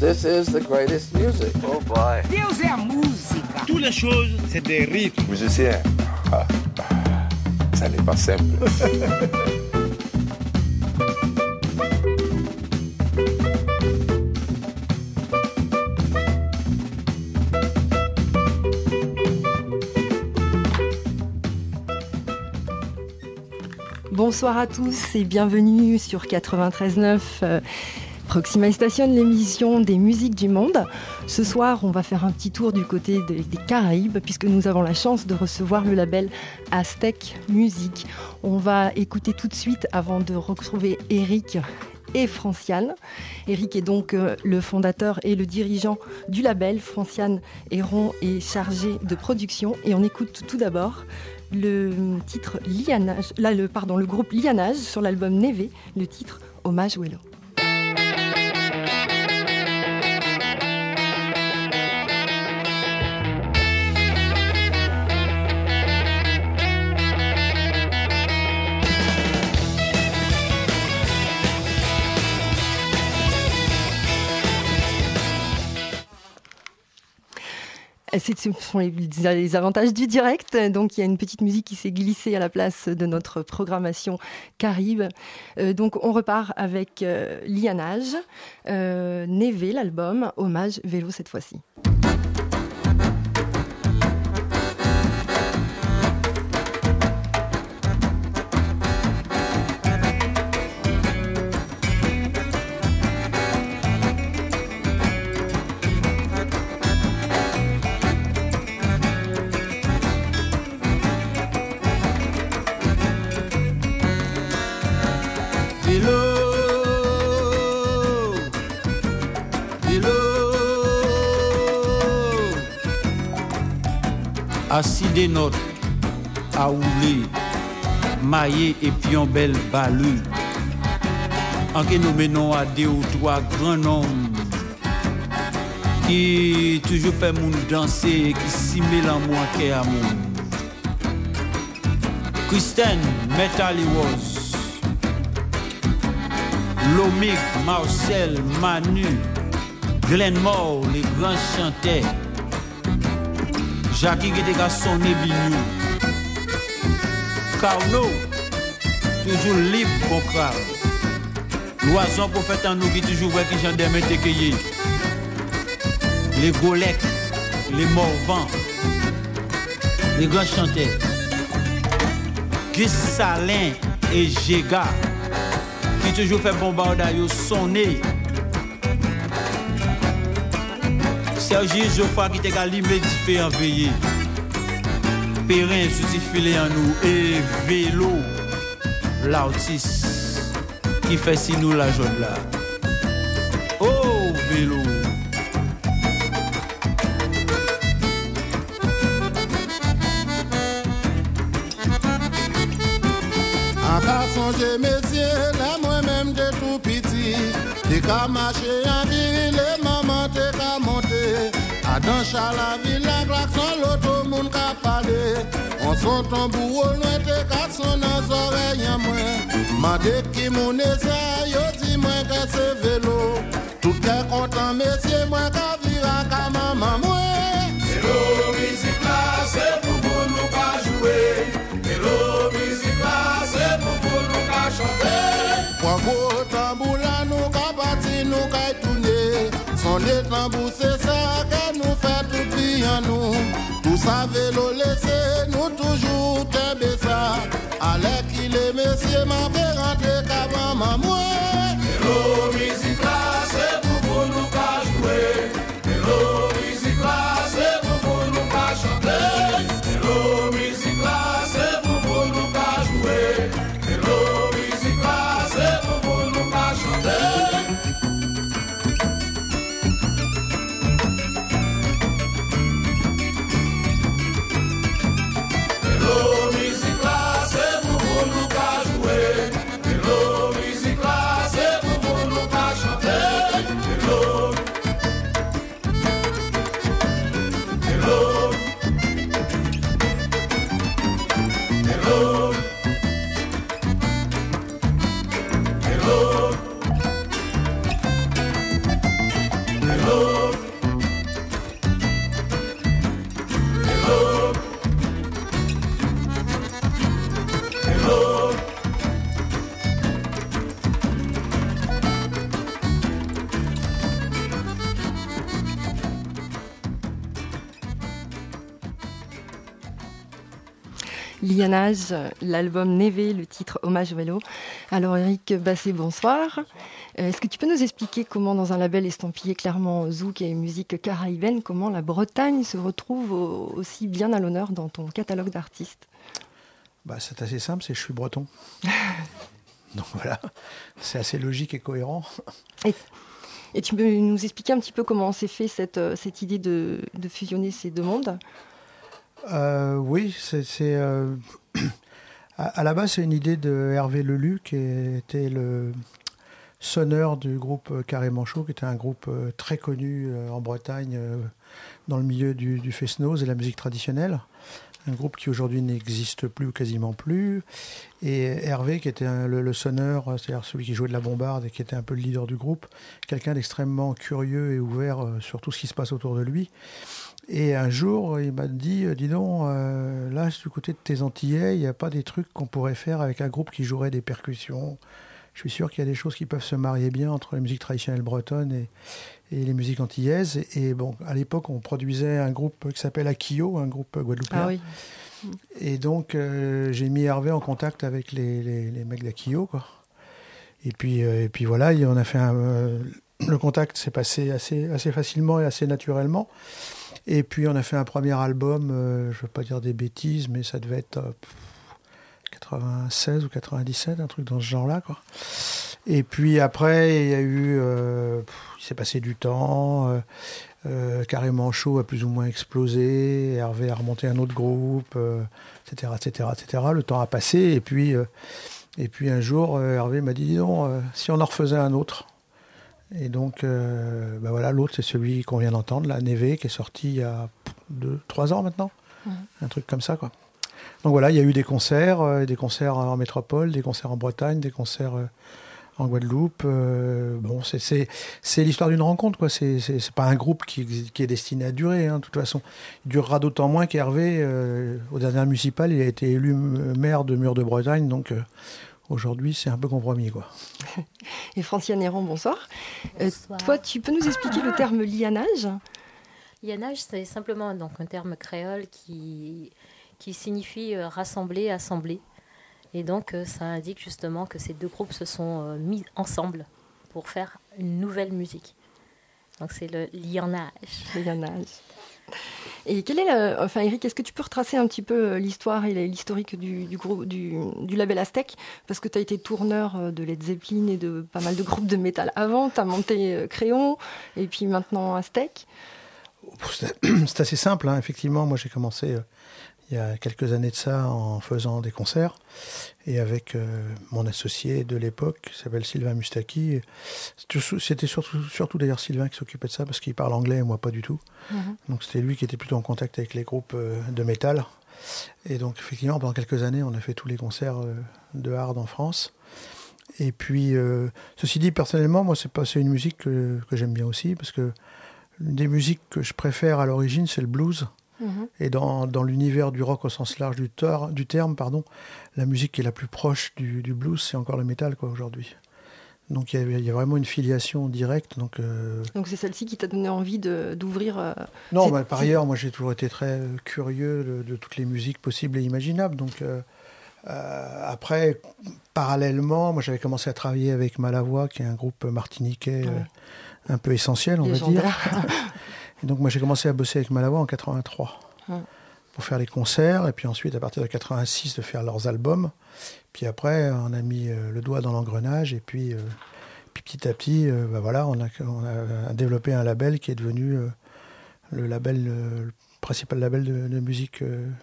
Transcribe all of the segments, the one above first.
This is the greatest music. Oh boy. Deus é a música. Toutes les choses, c'est des rythmes. Musicien, ah, ah, ça n'est pas simple. Bonsoir à tous et bienvenue sur 93.9 euh, Proxima Station, l'émission des musiques du monde. Ce soir, on va faire un petit tour du côté des, Caraïbes puisque nous avons la chance de recevoir le label Aztec Music. On va écouter tout de suite avant de retrouver Eric et Franciane. Eric est donc euh, le fondateur et le dirigeant du label. Franciane Héron est chargée de production et on écoute tout d'abord le titre Lianage, là le pardon, le groupe Lianage sur l'album Neve, le titre Hommage Wello. Ce sont les, avantages du direct. Donc, il y a une petite musique qui s'est glissée à la place de notre programmation Caribe. Euh, donc, on repart avec euh, Lianage, euh, l'album, hommage vélo cette fois-ci. Assis des notes, à maillé et pion belle balu. En que nous menons à deux ou trois grands hommes qui toujours fait moun danser, qui simule en moi qu'est à moun. Kristen Metaliwoz. Lomic, Marcel, Manu, Glenmore, les grands chanteurs. Jackie qui était sonné bignou. Carlo, toujours libre pour crâne. L'oison faire en nous qui toujours vrai qui j'en démette cueillir. Les golecs, les morvants, les grands chanteurs. Gus Salin et Jéga qui toujours fait bombardage sonné. Sergi Geoffroy qui t'a limé différent veillé. Perrin sous filé en nous et vélo l'artiste qui fait si nous la jaune là. Oh vélo. An ka sonje mesye, la mwen menm de tout piti Te ka mache an viri, le maman te ka monte A dan chala vila, klakson loto moun ka pale On son tambou ou lwen te ka son nan zoreyan mwen Mande ki moun esa, yo di mwen ke se velo Tout ke kontan mesye, mwen ka vira ka maman mwen là, c'est pour vous nous pas chanter. Pwa go tambou la nou ka pati nou ka Son tambou se sa ke nou fe tout vi an nou Tout sa velo lese nou toujou tembe sa Ale ki le mesye ma fe rentre ka maman mwen L'album Neve, le titre Hommage Vélo. Alors Eric Bassé, bonsoir. Euh, est-ce que tu peux nous expliquer comment dans un label estampillé clairement zouk et musique caribéenne, comment la Bretagne se retrouve aussi bien à l'honneur dans ton catalogue d'artistes? Bah, C'est assez simple, c'est je suis breton. Donc voilà, c'est assez logique et cohérent. Et, tu peux nous expliquer un petit peu comment s'est fait cette, euh, cette idée de, de fusionner ces deux mondes? Euh, oui, c'est. Euh, à, la base, c'est une idée de Hervé Lelu, qui était le sonneur du groupe Carré Manchot, qui était un groupe euh, très connu en Bretagne dans le milieu du, du fest-noz et la musique traditionnelle. Un groupe qui aujourd'hui n'existe plus ou quasiment plus. Et Hervé, qui était le, sonneur, c'est-à-dire celui qui jouait de la bombarde et qui était un peu le leader du groupe, quelqu'un d'extrêmement curieux et ouvert sur tout ce qui se passe autour de lui. Et un jour, il m'a dit, euh, dis donc, euh, là, du côté de tes Antillais, il n'y a pas des trucs qu'on pourrait faire avec un groupe qui jouerait des percussions. Je suis sûr qu'il y a des choses qui peuvent se marier bien entre la musique traditionnelle bretonne et, et les musiques antillaises. Et, bon, à l'époque, on produisait un groupe qui s'appelle Akio, un groupe guadeloupéen. Ah oui. Et donc, euh, j'ai mis Hervé en contact avec les, les, les mecs d'Akio, quoi. Et puis, et puis voilà, on a fait un, le contact s'est passé assez, assez facilement et assez naturellement. Et puis on a fait un premier album, euh, je ne veux pas dire des bêtises, mais ça devait être 96 euh, ou 97, un truc dans ce genre-là. Quoi. Et puis après, il y a eu, euh, il s'est passé du temps. carrément chaud a plus ou moins explosé. Hervé a remonté un autre groupe, etc., etc., etc. Le temps a passé et puis, et puis un jour, Hervé m'a dit, dis si on en refaisait un autre? Et donc, euh, bah voilà, l'autre, c'est celui qu'on vient d'entendre, la Neve, qui est sorti il y a deux, trois ans maintenant. Un truc comme ça, quoi. Donc voilà, il y a eu des concerts, euh, des concerts en métropole, des concerts en Bretagne, des concerts euh, en Guadeloupe. bon, c'est l'histoire d'une rencontre, quoi. C'est pas un groupe qui, qui, est destiné à durer, hein, de toute façon. Il durera d'autant moins qu'Hervé, au dernier municipal, il a été élu maire de Mur de Bretagne, donc Aujourd'hui, c'est un peu compromis. Quoi. Et Franciane Héron, bonsoir. Euh, toi, tu peux nous expliquer le terme lianage? Lianage, c'est simplement donc, un terme créole qui, qui signifie euh, rassembler, assembler. Et donc, euh, ça indique justement que ces deux groupes se sont mis ensemble pour faire une nouvelle musique. Donc, c'est le lianage. Lianage. Et quel est, enfin Eric, est-ce que tu peux retracer un petit peu euh, l'histoire et l'historique du, du, label Aztec? Parce que tu as été tourneur euh, de Led Zeppelin et de pas mal de groupes de métal avant, tu as monté euh, Crayon et puis maintenant Aztec. C'est assez simple, hein. effectivement. Moi j'ai commencé il y a quelques années de ça en faisant des concerts et avec euh, mon associé de l'époque qui s'appelle Sylvain Mustaki. C'était surtout, surtout d'ailleurs Sylvain qui s'occupait de ça parce qu'il parle anglais et moi pas du tout. Mhm. Donc c'était lui qui était plutôt en contact avec les groupes euh, de métal. Et donc effectivement pendant quelques années on a fait tous les concerts euh, de hard en France. Et puis ceci dit personnellement moi c'est une musique que, que j'aime bien aussi parce que des musiques que je préfère à l'origine c'est le blues. Mhm. Et dans, dans l'univers du rock au sens large du, du, terme, pardon, la musique qui est la plus proche du, du blues, c'est encore le métal aujourd'hui. Donc il y, a vraiment une filiation directe. Donc euh, donc c'est celle-ci qui t'a donné envie d'ouvrir. Euh, non, bah, par ailleurs, moi j'ai toujours été très curieux de, toutes les musiques possibles et imaginables. Donc euh, après, parallèlement, moi j'avais commencé à travailler avec Malavoie, qui est un groupe martiniquais un peu essentiel, on va dire. donc moi j'ai commencé à bosser avec Malawa en 83 pour faire les concerts et puis ensuite à partir de 86 de faire leurs albums. Puis après on a mis euh, le doigt dans l'engrenage et puis, euh, puis, petit à petit euh, bah voilà on a, on a, développé un label qui est devenu le label le principal label de, musique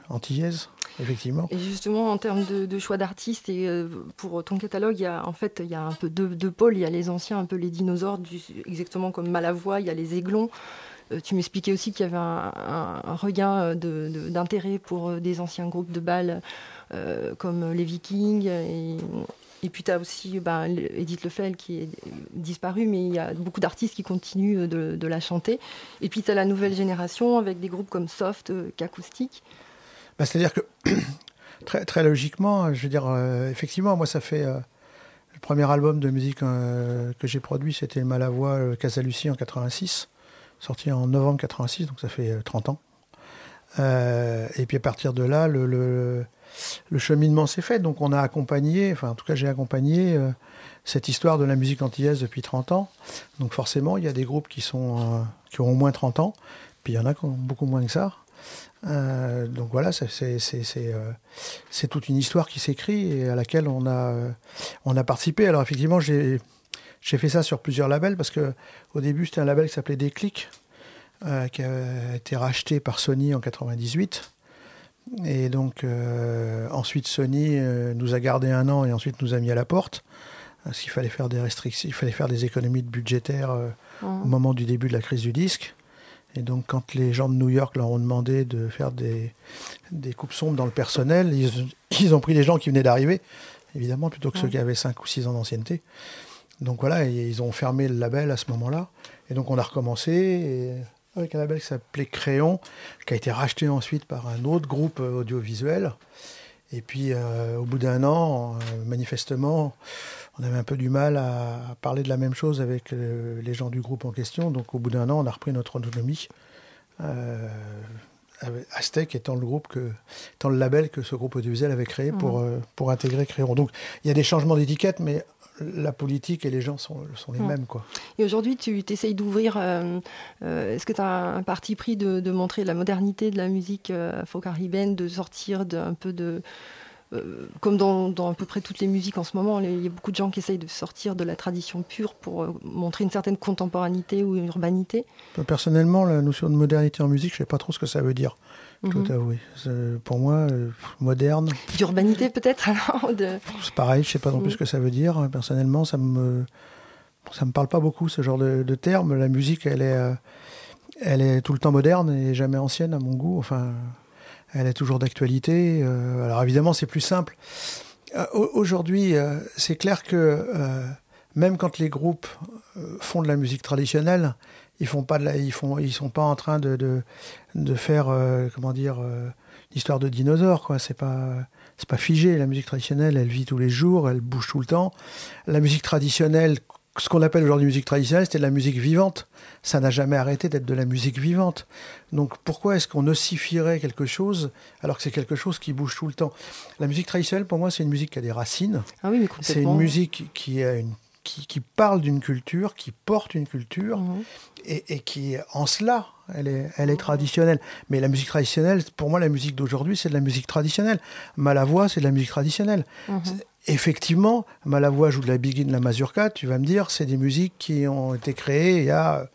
antillaise effectivement. Et justement, en termes de, choix d'artistes, et pour ton catalogue, il y a en fait il y a un peu deux, pôles. Il y a les anciens, un peu les dinosaures, exactement comme Malavoie. Il y a les aiglons. Euh, tu m'expliquais aussi qu'il y avait un, regain d'intérêt pour euh, des anciens groupes de balles euh, comme les Vikings. Et, puis tu as aussi ben, Edith Lefel qui est disparue, mais il y a beaucoup d'artistes qui continuent de, la chanter. Et puis tu as la nouvelle génération avec des groupes comme Soft, qu'acoustique. Bah, c'est-à-dire que très, logiquement, je veux dire, effectivement, moi ça fait... le premier album de musique que j'ai produit, c'était Malavoie Casalucie en 86 sorti en novembre 86, donc ça fait 30 euh, ans. Euh, et puis à partir de là, le, cheminement s'est fait. Donc on a accompagné, enfin en tout cas j'ai accompagné euh, cette histoire de la musique antillaise depuis 30 ans. Donc forcément, il y a des groupes qui, sont, qui ont au moins 30 ans, puis il y en a qui ont beaucoup moins que ça. Donc voilà, c'est toute une histoire qui s'écrit et à laquelle on a, on a participé. Alors effectivement, j'ai fait ça sur plusieurs labels parce que au début c'était un label qui s'appelait Déclic, qui a été racheté par Sony en 98. Et donc, euh, ensuite, Sony euh, nous a gardé un an et ensuite nous a mis à la porte. Parce qu'il fallait faire des restrictions, il fallait faire des économies budgétaires euh, au moment du début de la crise du disque. Et donc, quand les gens de New York leur ont demandé de faire des, des coupes sombres dans le personnel, ils, ils, ont pris les gens qui venaient d'arriver, évidemment, plutôt que ceux qui avaient 5 ou 6 ans d'ancienneté. Donc voilà, ils ont fermé le label à ce moment-là. Et donc, on a recommencé. Et avec un label qui s'appelait Créon, qui a été racheté ensuite par un autre groupe euh, audiovisuel. Et puis, euh, au bout d'un an, euh, manifestement, on avait un peu du mal à parler de la même chose avec les gens du groupe en question. Donc, au bout d'un an, on a repris notre autonomie. Aztec étant le groupe que, étant le label que ce groupe audiovisuel avait créé pour, mmh. pour intégrer Créon. Donc, il y a des changements d'étiquette, mais la politique et les gens sont, sont les mêmes. Quoi. Et aujourd'hui, tu essayes d'ouvrir. Euh, euh, est-ce que tu as un parti pris de, montrer la modernité de la musique euh, afro-caribéenne, de sortir d'un peu de. comme dans, dans, à peu près toutes les musiques en ce moment, il y a beaucoup de gens qui essayent de sortir de la tradition pure pour montrer une certaine contemporanéité ou urbanité? Personnellement, la notion de modernité en musique, je ne sais pas trop ce que ça veut dire. Tout mhm. avoué. Pour moi, euh, moderne. D'urbanité peut-être alors de... C'est pareil, je sais pas non plus mhm. ce que ça veut dire. Personnellement, ça me ça me parle pas beaucoup ce genre de, de terme. La musique, elle est euh, elle est tout le temps moderne et jamais ancienne à mon goût. Enfin, elle est toujours d'actualité. Euh, alors évidemment, c'est plus simple. Aujourd'hui, c'est clair que même quand les groupes font de la musique traditionnelle, ils font pas de la, ils font, ils sont pas en train de, de, de faire, euh, comment dire, euh, l'histoire de dinosaures, quoi. C'est pas, c'est pas figé. La musique traditionnelle, elle vit tous les jours, elle bouge tout le temps. La musique traditionnelle, ce qu'on appelle aujourd'hui musique traditionnelle, c'était de la musique vivante. Ça n'a jamais arrêté d'être de la musique vivante. Donc pourquoi est-ce qu'on ossifierait quelque chose alors que c'est quelque chose qui bouge tout le temps? La musique traditionnelle, pour moi, c'est une musique qui a des racines. Ah oui, c'est une musique qui a une qui, qui, parle d'une culture, qui porte une culture, mhm. et, et, qui, en cela, elle est, elle est traditionnelle. Mais la musique traditionnelle, pour moi, la musique d'aujourd'hui, c'est de la musique traditionnelle. Malavoie, c'est de la musique traditionnelle. Mhm. Effectivement, Malavoie joue de la biguine, de la mazurka, tu vas me dire, c'est des musiques qui ont été créées il y a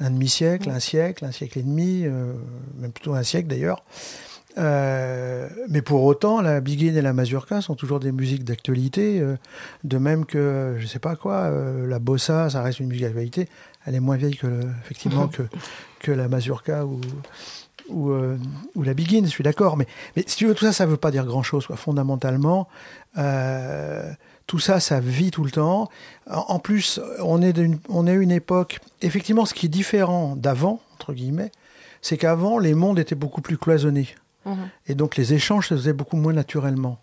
un demi-siècle, mhm. un siècle, un siècle et demi, euh, même plutôt un siècle d'ailleurs. Euh, mais pour autant, la biguine et la mazurka sont toujours des musiques d'actualité, euh, de même que, je sais pas quoi, euh, la bossa, ça reste une musique d'actualité. Elle est moins vieille que, effectivement, que, que la mazurka ou, ou, ou la biguine, je suis d'accord. Mais, mais si tu veux, tout ça, ça veut pas dire grand-chose. Fondamentalement, tout ça, ça vit tout le temps. En, plus, on est, une, on est une époque, effectivement, ce qui est différent d'avant, entre guillemets, c'est qu'avant, les mondes étaient beaucoup plus cloisonnés. Et donc les échanges se faisaient beaucoup moins naturellement.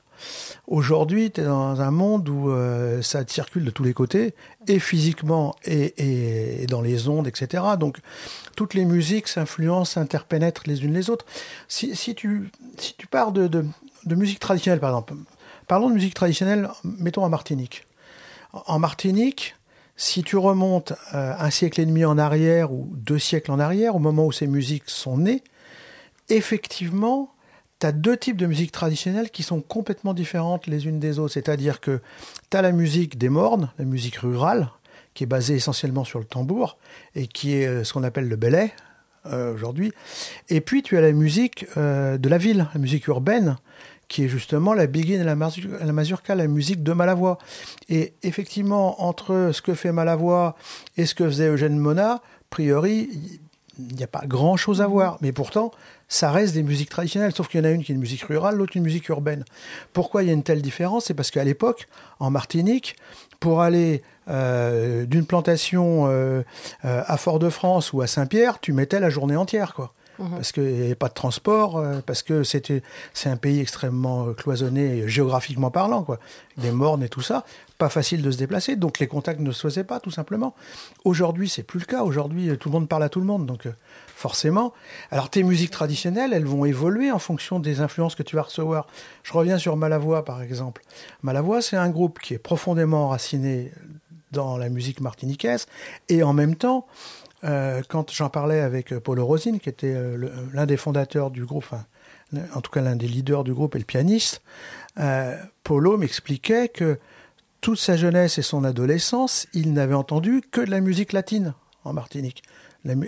Aujourd'hui, tu es dans un monde où euh, ça circule de tous les côtés, et physiquement, et, et, dans les ondes, etc. Donc, toutes les musiques s'influencent, s'interpénètrent les unes les autres. Si, si, tu, si tu pars de, de, de, musique traditionnelle, par exemple, parlons de musique traditionnelle, mettons en Martinique. En Martinique, si tu remontes euh, un siècle et demi en arrière ou deux siècles en arrière, au moment où ces musiques sont nées, effectivement, tu as deux types de musique traditionnelle qui sont complètement différentes les unes des autres. C'est-à-dire que tu as la musique des mornes, la musique rurale, qui est basée essentiellement sur le tambour, et qui est euh, ce qu'on appelle le belay euh, aujourd'hui. Et puis tu as la musique euh, de la ville, la musique urbaine, qui est justement la biguine et la, mazurka, la musique de Malavoie. Et effectivement, entre ce que fait Malavoie et ce que faisait Eugène Mona, a priori, il n'y a pas grand-chose à voir. Mais pourtant, ça reste des musiques traditionnelles, sauf qu'il y en a une qui est une musique rurale, l'autre une musique urbaine. Pourquoi il y a une telle différence? C'est parce qu'à l'époque, en Martinique, pour aller euh, d'une plantation euh, euh, à Fort-de-France ou à Saint-Pierre, tu mettais la journée entière, quoi. mhm. parce qu'il n'y avait pas de transport, parce que c'était c'est un pays extrêmement cloisonné géographiquement parlant, quoi, des mornes et tout ça, pas facile de se déplacer, donc les contacts ne se faisaient pas tout simplement. Aujourd'hui, c'est plus le cas. Aujourd'hui, tout le monde parle à tout le monde, donc forcément. Alors tes musiques traditionnelles, elles vont évoluer en fonction des influences que tu vas recevoir. Je reviens sur Malavoie par exemple. Malavoie, c'est un groupe qui est profondément enraciné dans la musique martiniquaise et en même temps, euh, quand j'en parlais avec Paulo Rosine, qui était euh, l'un des fondateurs du groupe, en tout cas l'un des leaders du groupe et le pianiste, euh, Paulo m'expliquait que toute sa jeunesse et son adolescence, il n'avait entendu que de la musique latine en Martinique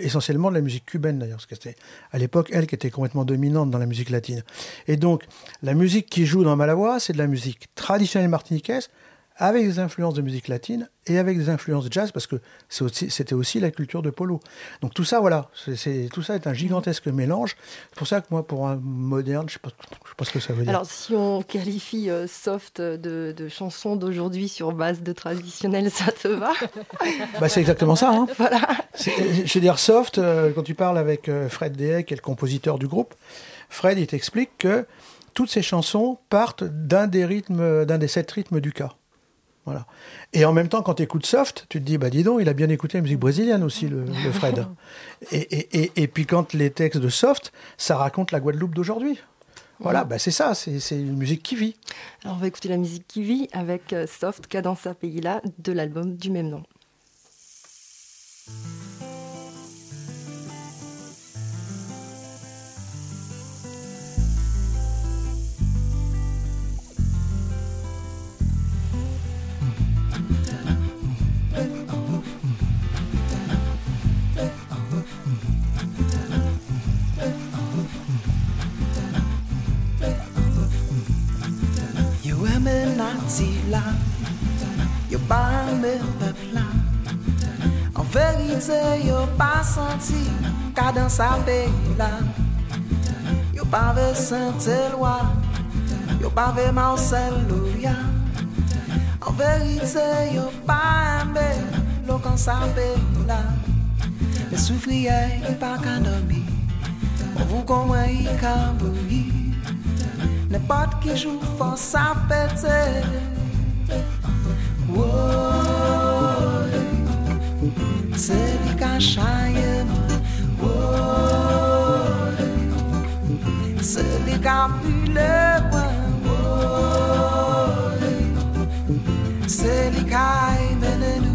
essentiellement de la musique cubaine d'ailleurs, parce que c'était à l'époque elle qui était complètement dominante dans la musique latine. Et donc la musique qui joue dans Malavoie, c'est de la musique traditionnelle martiniquaise, avec des influences de musique latine et avec des influences de jazz, parce que c'était aussi, la culture de Polo. Donc tout ça, voilà, c'est tout ça est un gigantesque mélange. C'est pour ça que moi, pour un moderne, je ne sais, pas ce que ça veut dire. Alors si on qualifie euh, soft de, chansons d'aujourd'hui sur base de traditionnel, ça te va? Bah, C'est exactement ça. Hein. Voilà. Je veux dire, soft, euh, quand tu parles avec euh, Fred Dehec, qui est le compositeur du groupe, Fred, il t'explique que toutes ces chansons partent d'un des rythmes, d'un des sept rythmes du cas. Voilà. Et en même temps, quand tu écoutes Soft, tu te dis, bah dis donc, il a bien écouté la musique brésilienne aussi, le, Fred. Et, et, puis quand les textes de Soft, ça raconte la Guadeloupe d'aujourd'hui. Voilà, bah c'est ça, c'est une musique qui vit. Alors on va écouter la musique qui vit avec euh, Soft, Cadence à Pays là, de l'album du même nom. Là, yo pas me peuple là. En vérité, yo pas senti cadence à pays là. Yo pas vu Saint-Éloi, yo pas vu Marcel Louria. En vérité, yo pas aimé l'occasion ça pays là. Les souffriers, pas qu'à dormir. On vous comment il N'importe qui joue fort, ça pète. C'est lui qui chaille C'est lui qui a brûlé C'est lui qui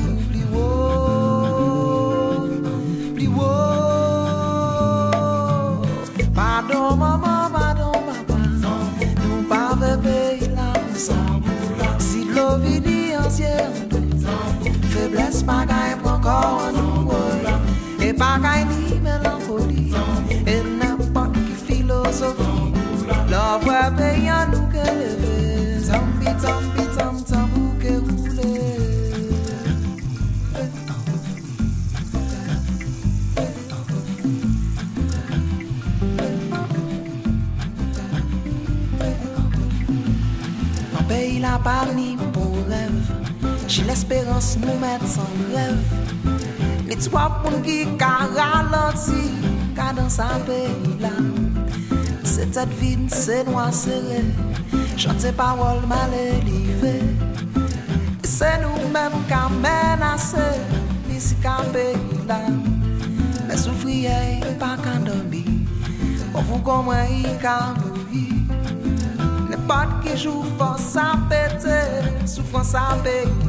Faiblesse pas gagne encore nous Et pas gagne mélancolie Et n'importe qui philosophie Love ouais payant nous que lever Tambi tambi tam tam ou que rouler Un pays là pas ni pour rêve j'ai l'espérance nous mettre sans rêve. Les trois pour qui ralenti, car dans sa pays là, c'est cette vie, c'est noir serré. Chante paroles mal élevées. C'est nous-mêmes qui menacé, musique à pays là. Mais souffrir, pas qu'en dormir. Pour vous comprendre, il N'importe qui joue force à péter, souffrance à payer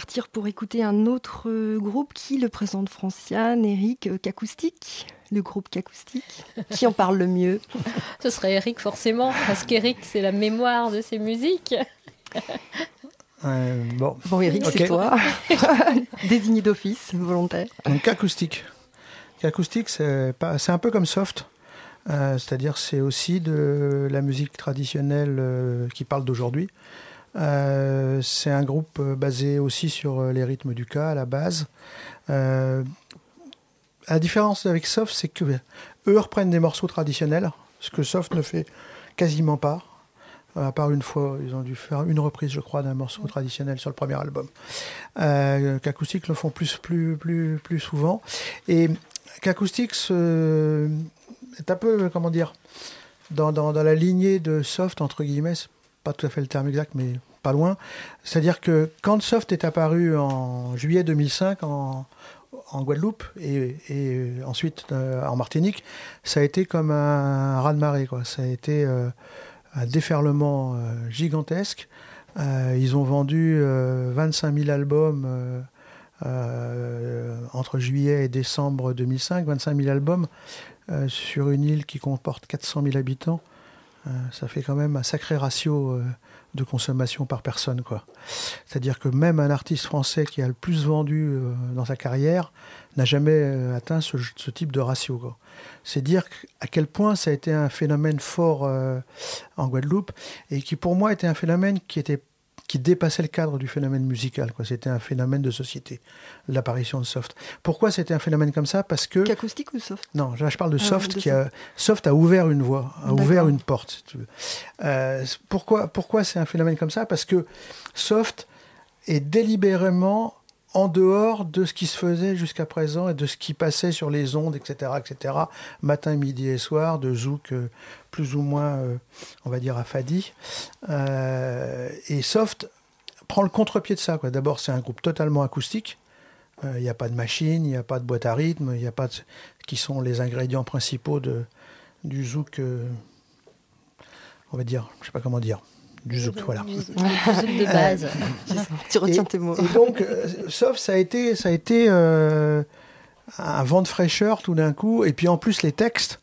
Repartir pour écouter un autre euh, groupe qui le présente Franciane, Eric, euh, Cacoustique. Le groupe Cacoustique. Qui en parle le mieux Ce serait Eric forcément, parce qu'Eric, c'est la mémoire de ses musiques. Euh, bon. Bon, Eric, c'est toi. Désigné d'office, volontaire. Donc acoustique. Acoustique, c'est pas- c'est un peu comme soft. Euh, C'est-à-dire c'est aussi de la musique traditionnelle euh, qui parle d'aujourd'hui. Euh, c'est un groupe euh, basé aussi sur euh, les rythmes du cas à la base. Euh, la différence avec Soft, c'est que eux reprennent des morceaux traditionnels, ce que Soft ne fait quasiment pas. À part une fois, ils ont dû faire une reprise, je crois, d'un morceau traditionnel sur le premier album. Euh, Qu'Acoustique le font plus, plus, plus, plus souvent. Et Qu'Acoustique est un peu, comment dire, dans, dans, dans la lignée de Soft, entre guillemets, pas tout à fait le terme exact, mais pas loin. C'est-à-dire que quand Soft est apparu en juillet 2005 en, Guadeloupe et, ensuite euh, en Martinique, ça a été comme un raz-de-marée. quoi. Ça a été euh, un déferlement euh, gigantesque. Ils ont vendu euh, 25 000 albums entre juillet et décembre 2005. 25 000 albums sur une île qui comporte 400 000 habitants. Euh, ça fait quand même un sacré ratio euh, de consommation par personne. quoi. C'est-à-dire que même un artiste français qui a le plus vendu euh, dans sa carrière n'a jamais atteint ce, ce type de ratio. C'est dire à quel point ça a été un phénomène fort en Guadeloupe et qui pour moi était un phénomène qui était qui dépassait le cadre du phénomène musical. quoi. C'était un phénomène de société, l'apparition de Soft. Pourquoi c'était un phénomène comme ça? Parce que... Qu'acoustique ou soft? Non, là je parle de Ah, Soft de qui a... Soft a ouvert une voie, a D'accord. ouvert une porte, si tu veux. Euh, pourquoi pourquoi c'est un phénomène comme ça? Parce que Soft est délibérément en dehors de ce qui se faisait jusqu'à présent et de ce qui passait sur les ondes, etc., etc., matin, midi et soir, de zouk euh, plus ou moins, euh, on va dire, affadi. Euh, et Soft prend le contre-pied de ça. D'abord, c'est un groupe totalement acoustique. Il n'y a pas de machine, il n'y a pas de boîte à rythme, il n'y a pas de... qui sont les ingrédients principaux du zouk, on va dire, je sais pas comment dire, du zouk, voilà. Du zouk de base. Tu retiens Et- tes mots. Et donc, euh, sauf ça a été, ça a été euh, un vent de fraîcheur tout d'un coup. Et puis en plus, les textes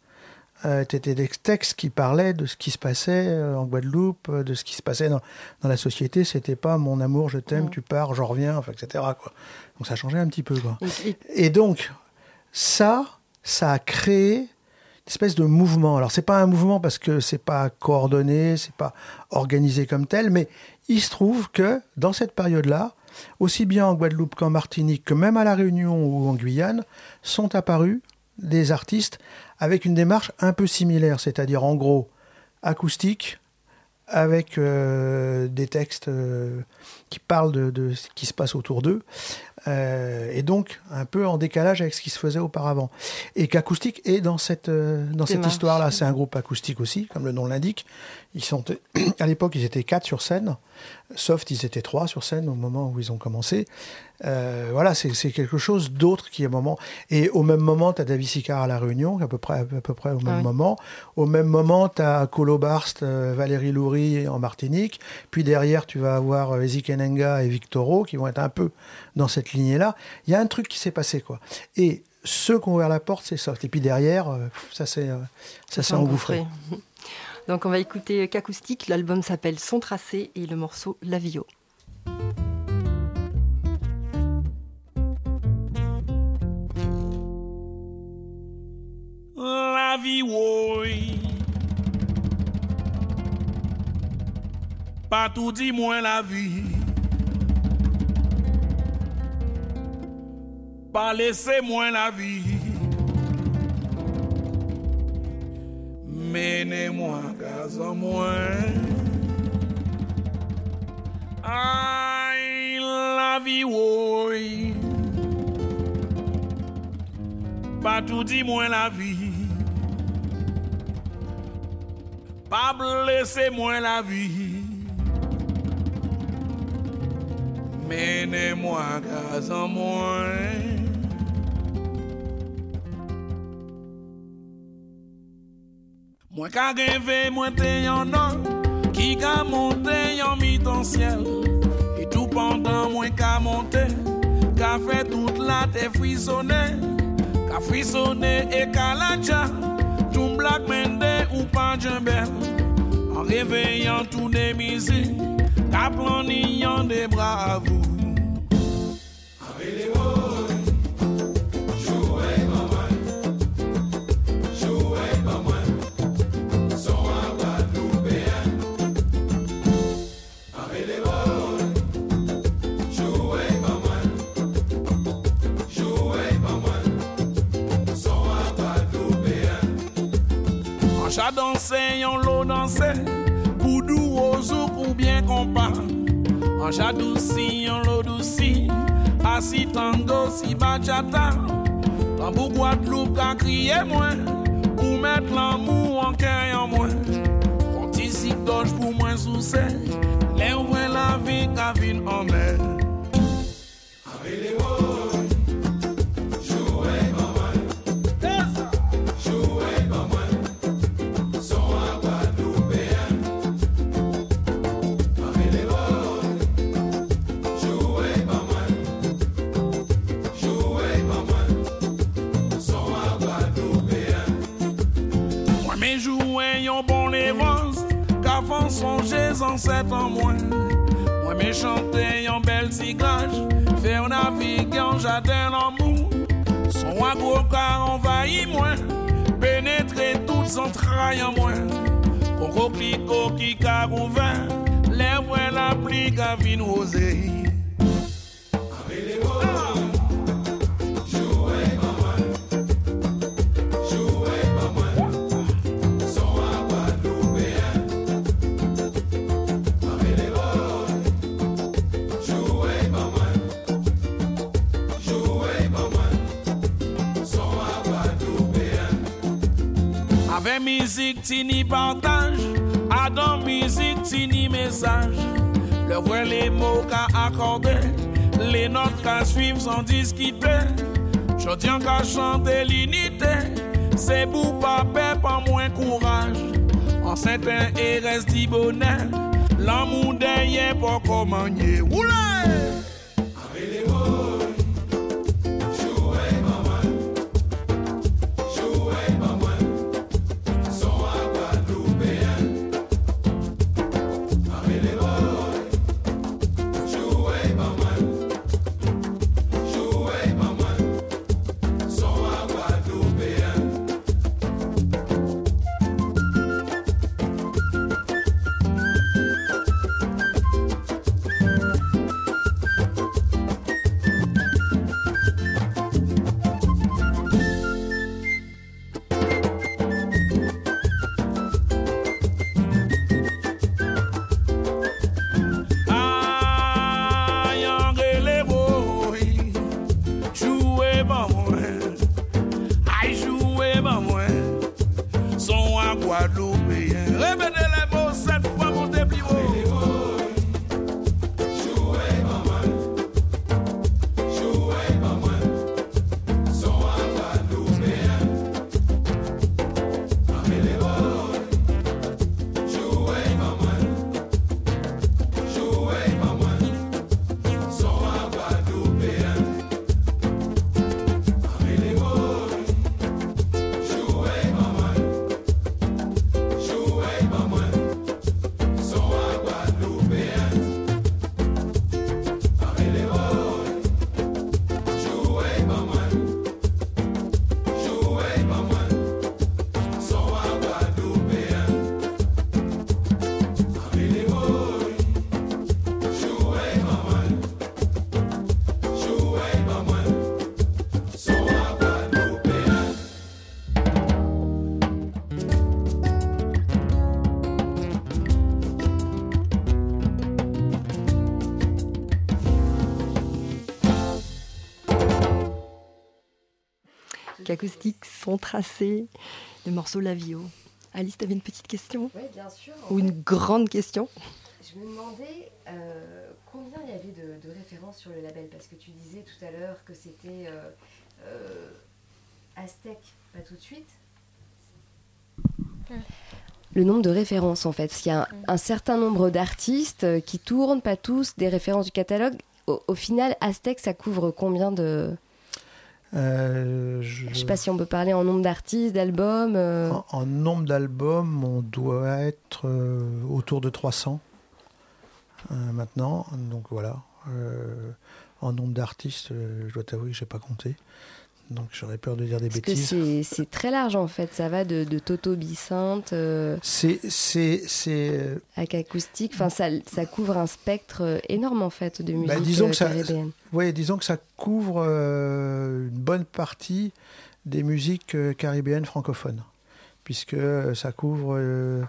euh, étaient des textes qui parlaient de ce qui se passait euh, en Guadeloupe, de ce qui se passait dans, dans la société. C'était pas mon amour, je t'aime, tu pars, je reviens, enfin, etc. Quoi. Donc ça changeait un petit peu. Quoi. Et- et- Et donc, ça, ça a créé espèce de mouvement. Alors, c'est pas un mouvement parce que c'est pas coordonné, c'est pas organisé comme tel, mais il se trouve que dans cette période-là, aussi bien en Guadeloupe qu'en Martinique, que même à La Réunion ou en Guyane, sont apparus des artistes avec une démarche un peu similaire, c'est-à-dire en gros acoustique, avec euh, des textes euh, qui parlent de ce qui se passe autour d'eux, euh, et donc un peu en décalage avec ce qui se faisait auparavant. Et qu'acoustique est dans cette, euh, dans cette histoire-là. C'est un groupe acoustique aussi, comme le nom l'indique. Ils sont, à l'époque, ils étaient quatre sur scène. Soft, ils étaient trois sur scène au moment où ils ont commencé. Euh, voilà, c'est quelque chose d'autre qui est moment. Et au même moment, tu as David Sicard à La Réunion, à peu près, à peu près au même Ah oui. moment. Au même moment, tu as Colo Barst, euh, Valérie Loury en Martinique. Puis derrière, tu vas avoir euh, et Victoro qui vont être un peu dans cette lignée-là. Il y a un truc qui s'est passé, quoi. Et ceux qui ont ouvert la porte, c'est soft. Et puis derrière, euh, ça s'est engouffré. Donc on va écouter qu'acoustique. L'album s'appelle Son tracé et le morceau La vie, oui. Pas tout dit moins la vie. Pas laisser moins la vie. Menez-moi gaz en moins. Aïe, la vie, oui. Pas tout dit moins la vie. Pas blesser moins la vie. Menez-moi gaz en moins. Moi ka rêvé, moi te yon an Qui ka monté yon mi-ton ciel Et tout pendant moi ka monté Ka fait toute la te frissonné Ka frissonné et ka la dja Black mende ou pas djembel En réveillant tout des musiques Ka bravos En dansé, yon l'eau dansé Pour dou au zouk ou bien compas En chat douci, yon l'eau douci Assis tango, si bachata Tambou Guadeloupe a crié moins Pour mettre l'amour en cœur en moins. Quand ici doge pour moins sous Les ouvrez la vie vine en mer en moins. Moi, mes chanter en bel tigrage, faire naviguer en jardin l'amour. Son avocat envahit moi, pénétrer toutes entrailles en moi. Au coquelicot qui car ouvert, lève la pluie qui vine aux. Avec musique, tini partage. Adam, musique, tini message. Le vrai les mots qu'a accordé. Les notes qu'à suivre sans discuter. J'en qu'à chanter l'unité. C'est pour pas pas moins courage. En certain et reste bonheur. L'amour derrière pour commander. Oula! Musique acoustique sont tracés. Le morceau Lavio. Alice, tu avais une petite question? Oui, bien sûr. Ou une grande question? Je me demandais euh, combien il y avait de, de, références sur le label, parce que tu disais tout à l'heure que c'était euh, euh, Aztec, pas tout de suite. Le nombre de références, en fait. Il y a un, un certain nombre d'artistes qui tournent, pas tous, des références du catalogue. Au, au final, Aztec, ça couvre combien de, euh, je ne sais pas si on peut parler en nombre d'artistes, d'albums. Euh... En, en, nombre d'albums, on doit être euh, autour de 300 euh, maintenant. Donc voilà. En nombre d'artistes, je dois t'avouer que je n'ai pas compté. Donc j'aurais peur de dire des Parce bêtises. que c'est très large en fait, ça va de, de Toto Bicinte euh, c'est à acoustique, enfin ça, ça couvre un spectre euh, énorme en fait de musique bah, disons que ça, disons que ça couvre euh, une bonne partie des musiques euh, caribéennes francophones, puisque ça couvre euh,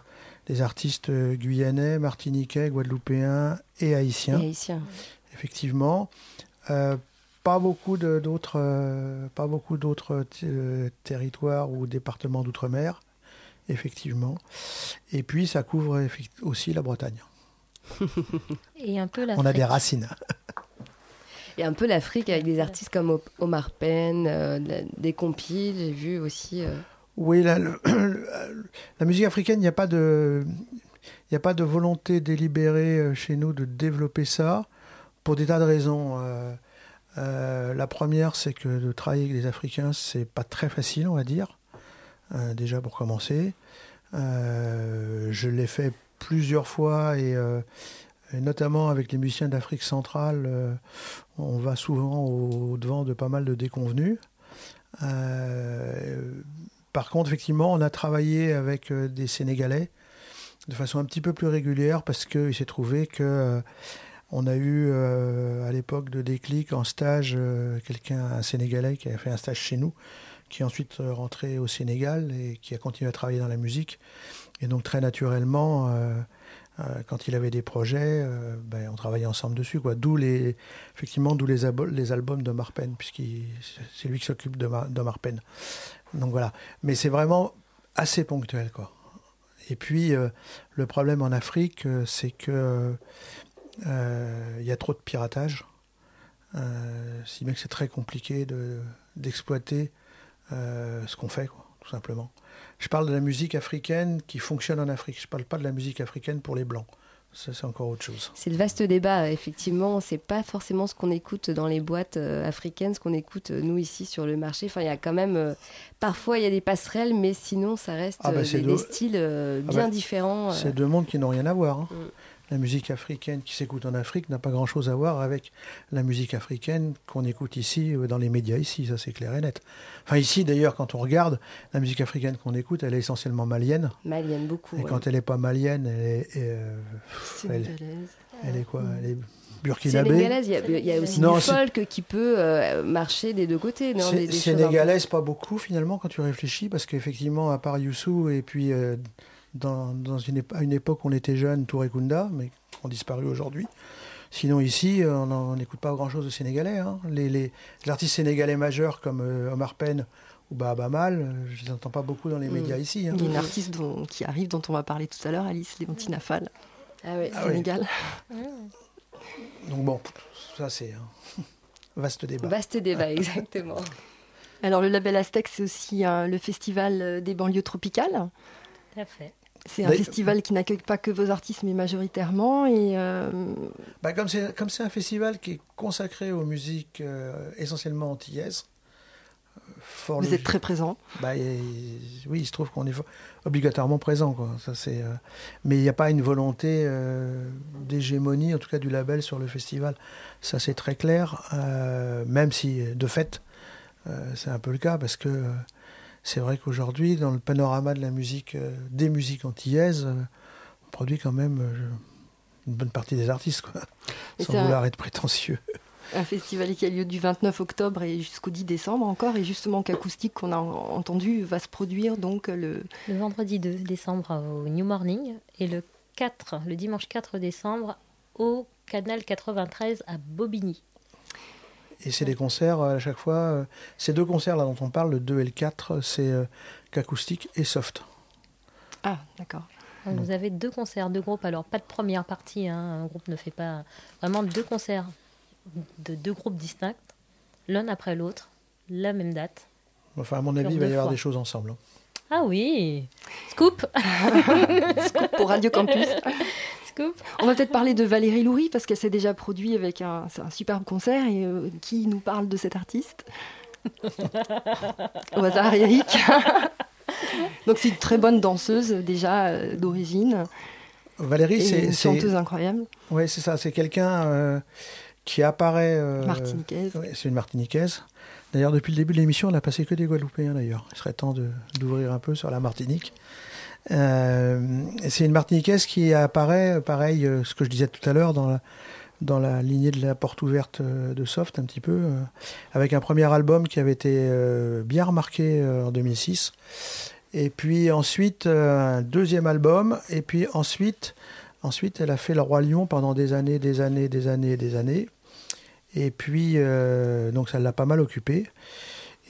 les artistes guyanais, martiniquais, guadeloupéens et haïtiens. Et haïtiens. Effectivement. Euh, pas beaucoup d'autres euh, pas beaucoup d'autres euh, territoires ou départements d'outre-mer effectivement. Et puis ça couvre aussi la Bretagne. Et un peu on a des racines. Et un peu l'Afrique avec des artistes comme Omar Penn euh, des compiles j'ai vu aussi euh... oui la, le, la, musique africaine il n'y a pas de il n'y a pas de volonté délibérée euh, chez nous de développer ça pour des tas de raisons euh, la première, c'est que de travailler avec les Africains, c'est pas très facile, on va dire. Euh, déjà pour commencer, euh, je l'ai fait plusieurs fois et, notamment avec les musiciens d'Afrique centrale, on va souvent au, devant de pas mal de déconvenus. Par contre, effectivement, on a travaillé avec des Sénégalais de façon un petit peu plus régulière parce qu'il s'est trouvé que on a eu euh, à l'époque de déclic en stage euh, quelqu'un, un Sénégalais qui a fait un stage chez nous, qui est ensuite euh, rentré au Sénégal et qui a continué à travailler dans la musique. Et donc très naturellement, quand il avait des projets, ben, on travaillait ensemble dessus. D'où les, effectivement, d'où les, albums de Marpen, puisqu'il c'est lui qui s'occupe de, Marpen. Donc voilà. Mais c'est vraiment assez ponctuel, quoi. Et puis le problème en Afrique, c'est que il euh, y a trop de piratage. Euh, si bien que c'est très compliqué d'exploiter de, euh, ce qu'on fait, quoi, tout simplement. Je parle de la musique africaine qui fonctionne en Afrique. Je ne parle pas de la musique africaine pour les Blancs. Ça, c'est encore autre chose. C'est le vaste débat, effectivement. C'est pas forcément ce qu'on écoute dans les boîtes euh, africaines, ce qu'on écoute euh, nous ici sur le marché. Enfin, il y a quand même. Euh, parfois, il y a des passerelles, mais sinon, ça reste ah bah des, de... des, styles bien ah bah, différents. C'est deux mondes qui n'ont rien à voir. Hein. La musique africaine qui s'écoute en Afrique n'a pas grand-chose à voir avec la musique africaine qu'on écoute ici, dans les médias ici, ça c'est clair et net. Enfin ici d'ailleurs, quand on regarde, la musique africaine qu'on écoute, elle est essentiellement malienne. Malienne, beaucoup. Et ouais. quand elle n'est pas malienne, elle est... Euh, elle, elle, est quoi Elle est burkinabé. Sénégalaise, il y, a, il y a aussi non, du folk qui peut euh, marcher des deux côtés. Non, des, des sénégalaise, pas beaucoup finalement quand tu réfléchis, parce qu'effectivement, à part Youssou et puis... Euh, dans, dans une, à une époque où on était jeune, Touré Kunda, mais qui ont disparu aujourd'hui. Sinon, ici, on n'écoute pas grand-chose de sénégalais. Hein. Les, les, les, artistes sénégalais majeurs comme euh, Omar Penn ou Bahaba Mal, euh, je ne les entends pas beaucoup dans les médias mmh. ici. Hein. Il y a une artiste dont, qui arrive, dont on va parler tout à l'heure, Alice Léontine Fall. Ah oui, ah Sénégal. Oui. Donc bon, ça c'est un vaste débat. Vaste débat, exactement. Alors le label Aztec, c'est aussi euh, le festival des banlieues tropicales. Tout à fait. C'est un festival qui n'accueille pas que vos artistes, mais majoritairement. Et euh... bah, comme c'est comme c'est un festival qui est consacré aux musiques euh, essentiellement antillaises. Vous logique. êtes très présent. Bah, et, oui, il se trouve qu'on est obligatoirement présent. Quoi. Ça, c'est, euh... mais il n'y a pas une volonté euh, d'hégémonie, en tout cas du label sur le festival. Ça, c'est très clair. Euh, même si, de fait, euh, c'est un peu le cas, parce que c'est vrai qu'aujourd'hui, dans le panorama de la musique, euh, des musiques antillaises, euh, on produit quand même euh, une bonne partie des artistes, quoi, sans vouloir un, être prétentieux. Un festival qui a lieu du 29 octobre et jusqu'au 10 décembre encore, et justement qu'acoustique qu'on a entendu va se produire donc le... Le vendredi 2 décembre au New Morning et le 4, le dimanche 4 décembre au Canal 93 à Bobigny. Et c'est des concerts euh, à chaque fois. euh, ces deux concerts là dont on parle, le 2 et le 4, c'est euh, qu'acoustique et soft. Ah, d'accord. Vous avez deux concerts, deux groupes. Alors, pas de première partie. hein, Un groupe ne fait pas. Vraiment deux concerts de deux groupes distincts, l'un après l'autre, la même date. Enfin, à mon avis, il va y avoir fois. des choses ensemble. hein. Ah oui Scoop Scoop pour Radio Campus. On va peut-être parler de Valérie Loury parce qu'elle s'est déjà produite avec un, un superbe concert. Et euh, qui nous parle de cet artiste? Au hasard, Eric. Donc c'est une très bonne danseuse déjà euh, d'origine. Valérie, c'est une chanteuse incroyable. Ouais, c'est ça. C'est quelqu'un euh, qui apparaît. Martiniquaise. ouais, c'est une Martiniquaise. D'ailleurs, depuis le début de l'émission, on n'a passé que des Guadeloupéens. D'ailleurs, il serait temps d'ouvrir un peu sur la Martinique. Euh, c'est une Martiniquaise qui apparaît, pareil, euh, ce que je disais tout à l'heure, dans la, lignée de la porte ouverte euh, de Soft, un petit peu, avec un premier album qui avait été bien remarqué en 2006. Et puis ensuite, un deuxième album. Et puis ensuite, ensuite, elle a fait Le Roi Lion pendant des années, des années, des années, des années. Et puis, donc ça l'a pas mal occupée.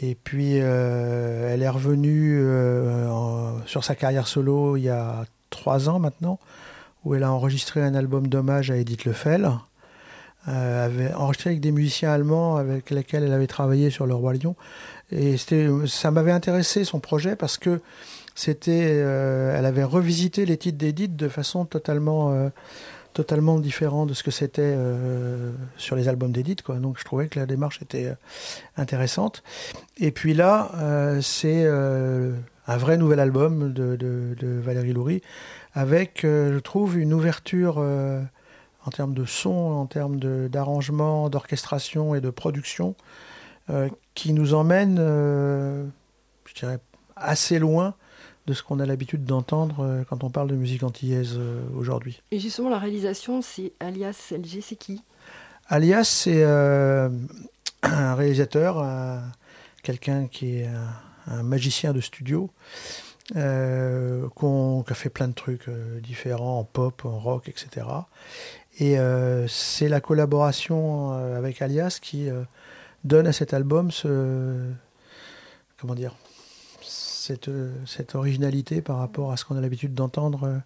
Et puis, euh, elle est revenue euh, sur sa carrière solo il y a trois ans maintenant, où elle a enregistré un album d'hommage à Edith Lefel. Euh, avait enregistré avec des musiciens allemands avec lesquels elle avait travaillé sur Le Roi Lion. Et ça m'avait intéressé son projet parce que c'était, elle avait revisité les titres d'Edith de façon totalement, totalement différente de ce que c'était euh, sur les albums d'Edith. Quoi. Donc je trouvais que la démarche était euh, intéressante. Et puis là, euh, c'est un vrai nouvel album de, de, Valérie Loury avec, je trouve, une ouverture en termes de son, en termes d'arrangement, d'orchestration et de production qui nous emmène, je dirais, assez loin de ce qu'on a l'habitude d'entendre euh, quand on parle de musique antillaise euh, aujourd'hui. Et justement, la réalisation, c'est alias LG, c'est qui Alias, c'est euh, un réalisateur, un- quelqu'un qui est un, un magicien de studio, euh, qui a fait plein de trucs différents en pop, en rock, etc. Et c'est la collaboration avec Alias qui donne à cet album ce. Comment dire cette, euh, cette originalité par rapport à ce qu'on a l'habitude d'entendre euh,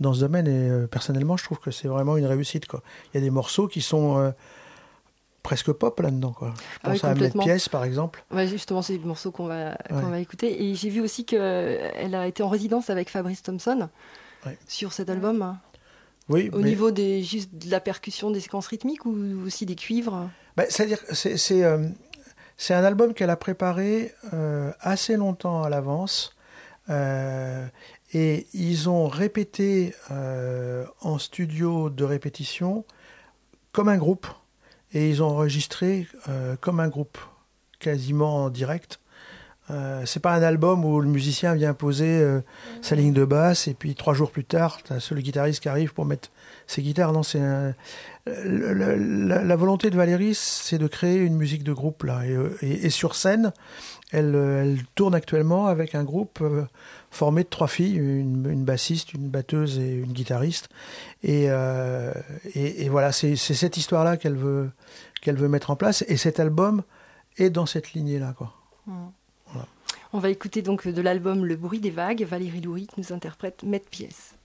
dans ce domaine. Et euh, personnellement, je trouve que c'est vraiment une réussite. Quoi. Il y a des morceaux qui sont presque pop là-dedans. Quoi. Je Ah oui, pense à Hamlet complètement. Pièce, par exemple. Ouais, justement, c'est des morceaux qu'on va, qu'on va écouter. Et j'ai vu aussi qu'elle a été en résidence avec Fabrice Thompson Ouais. sur cet album. Oui, Au mais- niveau des, juste de la percussion des séquences rythmiques ou aussi des cuivres? Bah, C'est-à-dire que c'est, c'est, euh, c'est un album qu'elle a préparé euh, assez longtemps à l'avance. euh, et ils ont répété euh, en studio de répétition comme un groupe. Et ils ont enregistré comme un groupe, quasiment en direct. C'est pas un album où le musicien vient poser sa ligne de basse et puis trois jours plus tard, t'as le guitariste qui arrive pour mettre ses guitares. Non, c'est un- le- la, la volonté de Valérie, c'est de créer une musique de groupe là. Et, euh, et- et sur scène, elle, euh, elle tourne actuellement avec un groupe euh, formé de trois filles, une, une bassiste, une batteuse et une guitariste. Et, euh, voilà, c'est cette histoire-là qu'elle veut qu'elle veut mettre en place. Et cet album est dans cette lignée-là, quoi. Voilà. On va écouter donc de l'album Le bruit des vagues, Valérie Loury qui nous interprète Maître Pièce.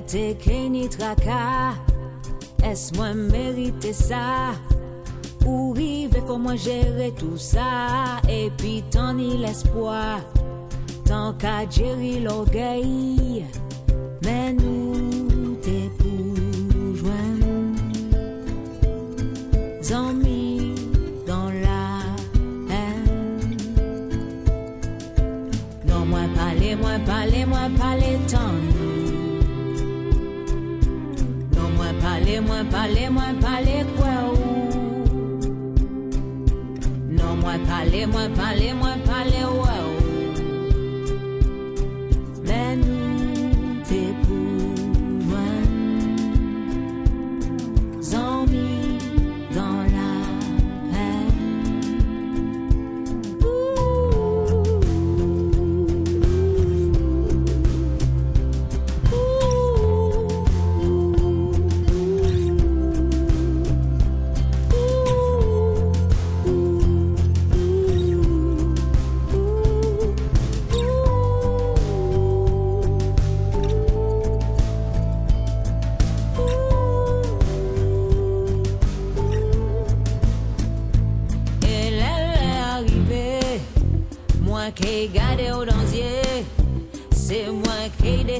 T'es que ni tracas. Est-ce moi mériter ça? Ou rive, faut moi gérer tout ça. Et puis t'en y l'espoir, tant qu'à gérer l'orgueil. Mais nous t'es pour joindre. Zombies dans la haine. Non, moi parler, moi parler, moi parler tant Pale mwen, pale mwen, pale kwa ou? Non mwen, pale mwen, pale mwen, pale ou?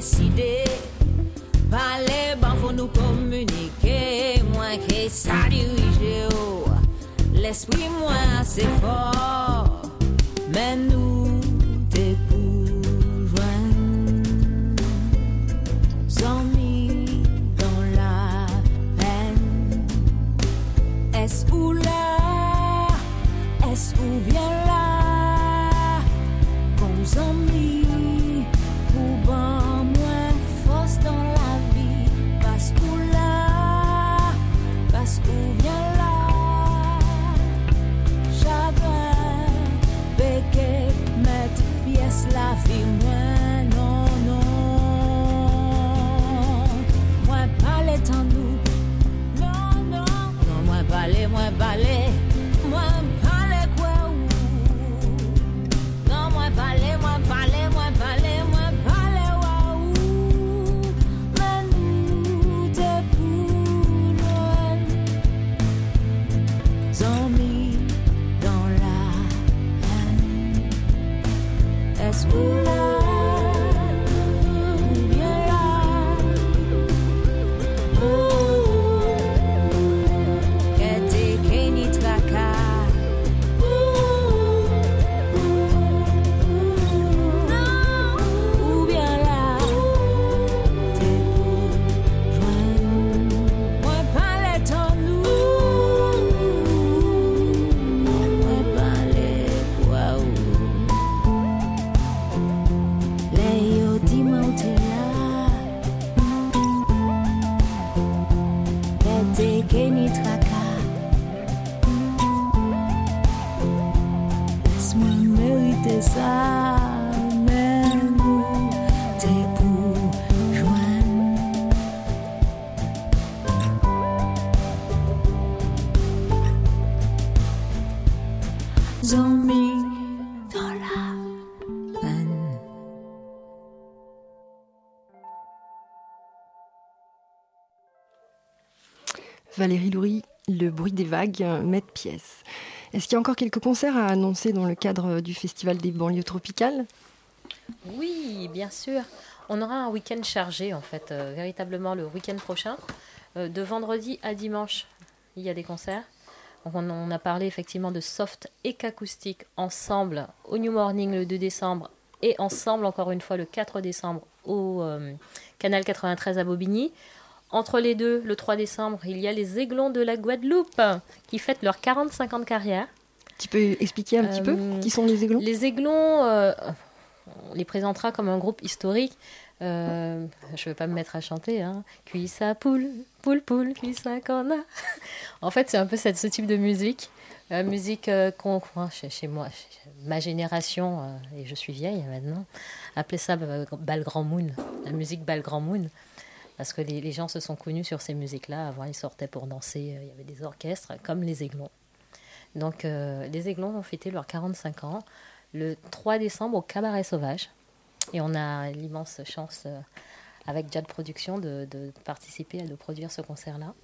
Décidé. Parler, ben faut nous communiquer, moi qui ça dirigé. oh. L'esprit, moi, c'est fort, Valérie Loury, Le bruit des vagues, maître pièce. Est-ce qu'il y a encore quelques concerts à annoncer dans le cadre du Festival des banlieues tropicales? Oui, bien sûr. On aura un week-end chargé, en fait, euh, véritablement le week-end prochain. Euh, de vendredi à dimanche, il y a des concerts. On a parlé effectivement de soft et qu'acoustique ensemble au New Morning le 2 décembre et ensemble encore une fois le 4 décembre au euh, Canal 93 à Bobigny. Entre les deux, le 3 décembre, il y a les Aiglons de la Guadeloupe qui fêtent leurs 45 ans de carrière. Tu peux expliquer un petit peu Euh, qui sont les aiglons? Les Aiglons, euh, on les présentera comme un groupe historique. Euh, je ne vais pas me mettre à chanter. Hein. Cuissa poule, poule poule, cuissa corna. en fait, c'est un peu cette, ce type de musique. Euh, musique euh, qu'on, qu'on- chez, chez moi, chez ma génération, et je suis vieille maintenant, appelait ça Bal Grand Moon, la musique Bal Grand Moon. Parce que les, les gens se sont connus sur ces musiques-là. Avant, ils sortaient pour danser. euh, Il y avait des orchestres comme les Aiglons. Donc, euh, les Aiglons vont fêter leurs 45 ans le 3 décembre au Cabaret Sauvage. Et on a l'immense chance, euh, avec Jad Productions, de, de participer à de produire ce concert-là.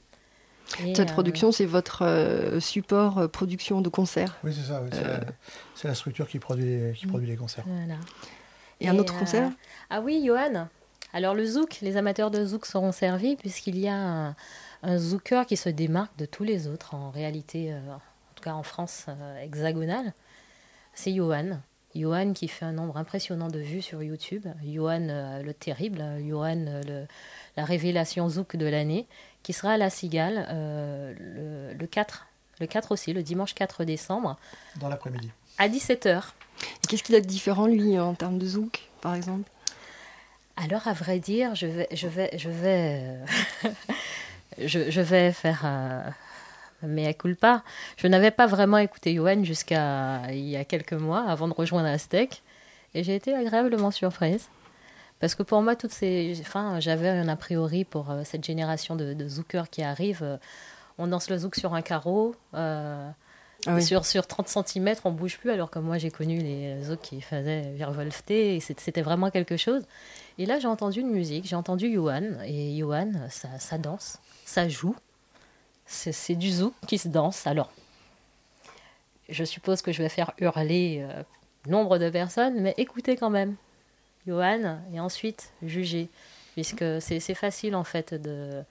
Et, Cette euh, production, c'est votre euh, support euh, production de concert. Oui, c'est ça. oui, c'est Euh, la, c'est la structure qui produit, qui produit les concerts. Voilà. Et un autre euh, concert Ah oui, Johan. Alors le zouk, les amateurs de zouk seront servis puisqu'il y a un, un zouker qui se démarque de tous les autres en réalité, euh, en tout cas en France euh, hexagonale. C'est Johan. Johan qui fait un nombre impressionnant de vues sur YouTube. Johan euh, le terrible, Johan euh, le- la révélation zouk de l'année, qui sera à la Cigale euh, le, le 4, le 4 aussi, le dimanche 4 décembre, Dans l'après-midi. à 17h. Et Qu'est-ce qu'il a de différent, lui, en termes de zouk, par exemple? Alors, à vrai dire, je vais, je vais, je vais, euh, je, je vais faire un mea culpa. Je n'avais pas vraiment écouté Johan jusqu'à il y a quelques mois, avant de rejoindre Aztec, et j'ai été agréablement surprise. Parce que pour moi, toutes ces, enfin, j'avais un a priori pour euh, cette génération de, de qui arrivent. euh, on danse le zouk sur un carreau. euh, Ah oui. sur, sur 30 cm, on bouge plus, alors que moi j'ai connu les zouks qui faisaient virevolter, c'était vraiment quelque chose. Et là j'ai entendu une musique, j'ai entendu Johan, et Johan, ça, ça danse, ça joue, c'est du zouk qui se danse. Alors, je suppose que je vais faire hurler euh, nombre de personnes, mais écoutez quand même Johan, et ensuite jugez, puisque c'est facile en fait de,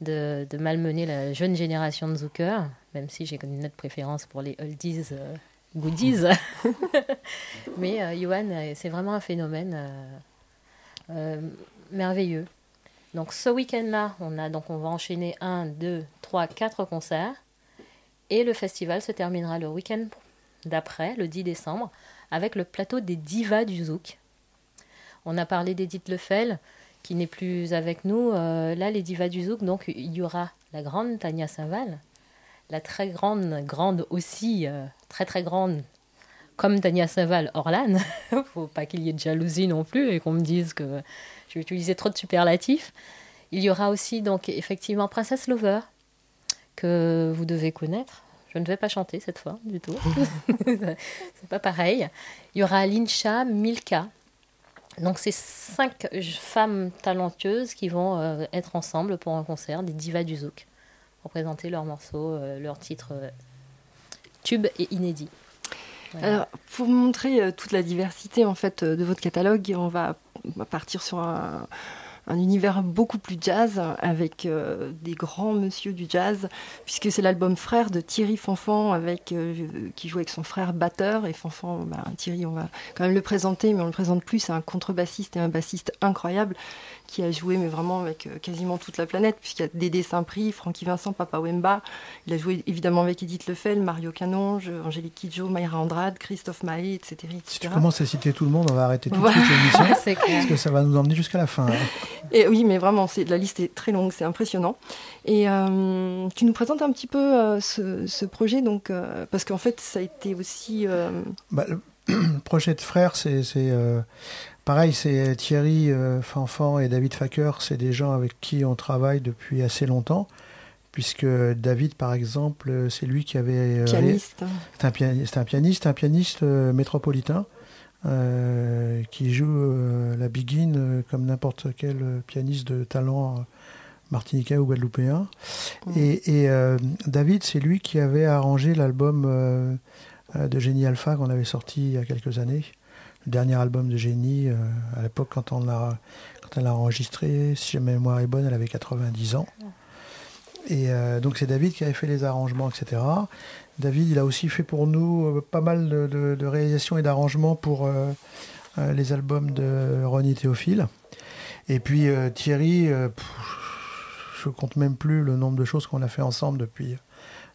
de, de malmener la jeune génération de zoukers, même si j'ai une nette préférence pour les oldies euh, goodies. Mais euh, Johan, euh, c'est vraiment un phénomène merveilleux. Donc ce week-end-là, on, a, donc on va enchaîner un, deux, trois, quatre concerts. Et le festival se terminera le week-end d'après, le 10 décembre, avec le plateau des divas du zouk. On a parlé d'Edith Lefel, qui n'est plus avec nous. Euh, là, les divas du zouk, donc il y aura la grande Tania Saint-Val, la très grande, grande aussi, euh, très très grande, comme Tania Saint-Val, Orlan. Faut pas qu'il y ait de jalousie non plus et qu'on me dise que j'ai utilisé trop de superlatifs. Il y aura aussi donc effectivement Princesse Lover, que vous devez connaître. Je ne vais pas chanter cette fois du tout. c'est pas pareil. Il y aura Lincha, Milka. Donc c'est cinq femmes talentueuses qui vont euh, être ensemble pour un concert des divas du zouk pour présenter leurs morceaux, euh, leurs titres euh, tubes et inédits. Alors, pour montrer euh, toute la diversité en fait euh, de votre catalogue, on va partir sur un, un univers beaucoup plus jazz avec euh, des grands monsieur du jazz, puisque c'est l'album Frère de Thierry Fanfan avec euh, qui joue avec son frère batteur et Fanfan, bah, Thierry, on va quand même le présenter, mais on le présente plus, c'est un contrebassiste et un bassiste incroyable qui a joué mais vraiment avec euh, quasiment toute la planète, puisqu'il y a Dédé Saint-Prix, Francky Vincent, Papa Wemba. Il a joué évidemment avec Edith Lefel, Mario Canonge, Angélique Kidjo, Mayra Andrade, Christophe Maé, etc. etc. Si tu commences à citer tout le monde, on va arrêter tout de Voilà. suite l'émission. C'est clair. parce que ça va nous emmener jusqu'à la fin. hein. Et oui, mais vraiment, c'est, la liste est très longue, c'est impressionnant. Et euh, tu nous présentes un petit peu euh, ce, ce projet, donc, euh, parce qu'en fait, ça a été aussi. Bah, le projet de frères, c'est c'est, pareil, c'est Thierry Fanfan et David Facker, c'est des gens avec qui on travaille depuis assez longtemps, puisque David, par exemple, c'est lui qui avait... Pianiste. C'est un, un pianiste, un pianiste métropolitain euh, qui joue euh, la biguine euh, comme n'importe quel pianiste de talent martiniquais ou guadeloupéen. Et, et, David, c'est lui qui avait arrangé l'album de Génie Alpha qu'on avait sorti il y a quelques années. Le dernier album de Génie, à l'époque, quand on l'a quand elle l'a enregistré, si ma mémoire est bonne, elle avait 90 ans. Et euh, donc c'est David qui avait fait les arrangements, etc. David, il a aussi fait pour nous euh, pas mal de, réalisations et d'arrangements pour euh, euh, les albums de Ronnie Théophile. Et puis Thierry, pff, je compte même plus le nombre de choses qu'on a fait ensemble depuis,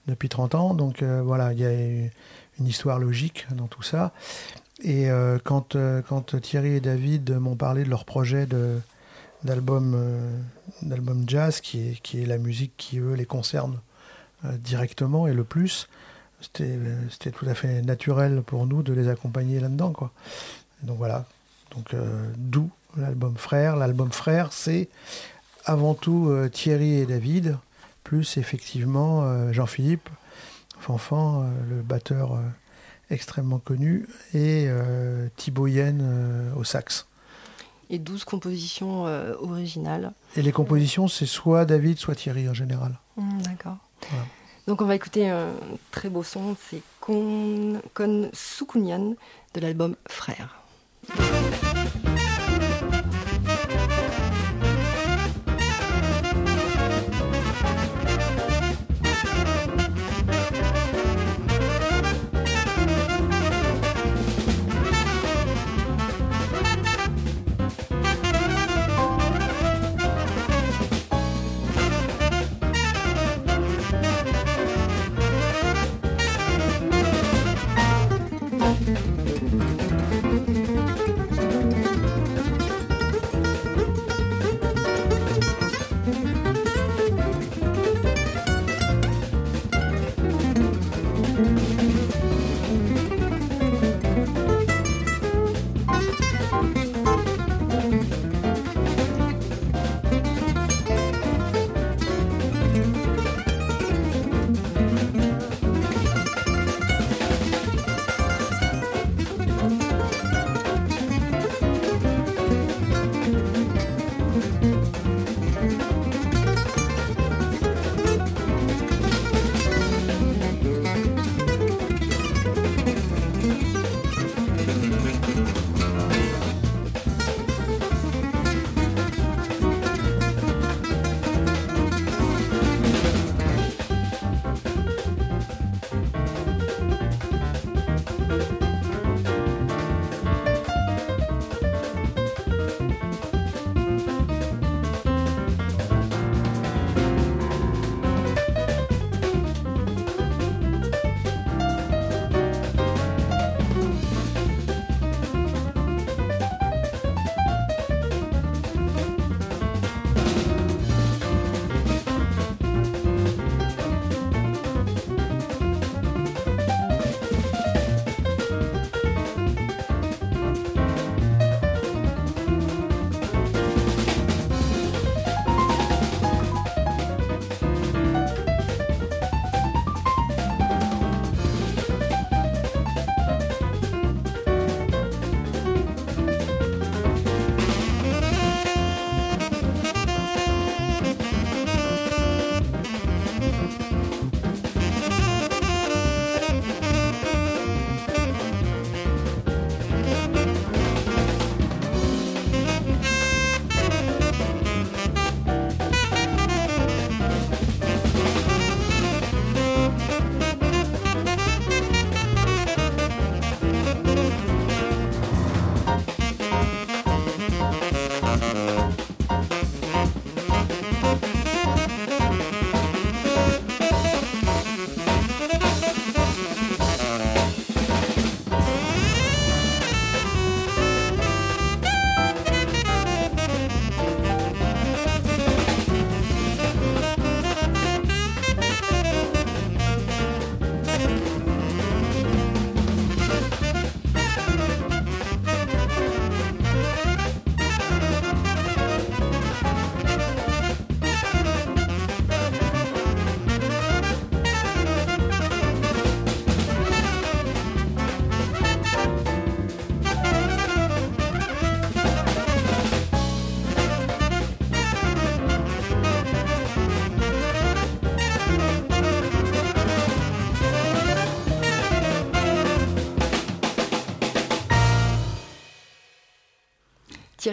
depuis 30 ans. Donc voilà, il y a une histoire logique dans tout ça. Et quand, quand Thierry et David m'ont parlé de leur projet d'album, jazz, qui est, qui est la musique qui, eux, les concerne directement et le plus, c'était, euh, c'était tout à fait naturel pour nous de les accompagner là-dedans. Quoi. Donc voilà, donc, euh, d'où l'album Frère. L'album Frère, c'est avant tout euh, Thierry et David, plus effectivement euh, Jean-Philippe, Fanfan, le batteur extrêmement connu, et Thibaut Yen au sax. et 12 compositions originales. Et les compositions, c'est soit David, soit Thierry en général. Hmm, D'accord. Voilà. Donc on va écouter un très beau son, c'est Kon, Kon Sukunyan de l'album Frère.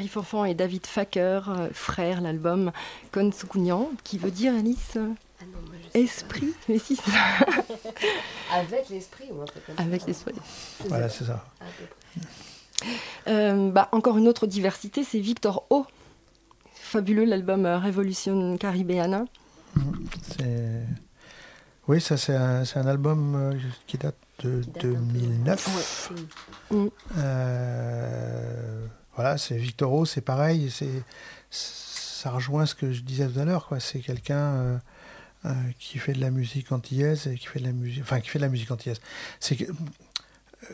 Thierry et David Facker, euh, frères, l'album Konsukunyan, qui veut dire, Alice Ah Esprit Mais si, c'est Avec l'esprit ou un truc comme ça Avec l'esprit. Voilà, c'est ça. Euh, bah, encore une autre diversité, c'est Victor O. Fabuleux, l'album euh, Révolution Caribéana. C'est- Oui, ça c'est un, c'est un album euh, qui date de 2009. Mm. Euh, voilà, c'est Victoro, c'est pareil, c'est ça rejoint ce que je disais tout à l'heure, quoi. C'est quelqu'un euh, euh, qui fait de la musique antillaise et qui fait de la musique, enfin qui fait de la musique antillaise. C'est que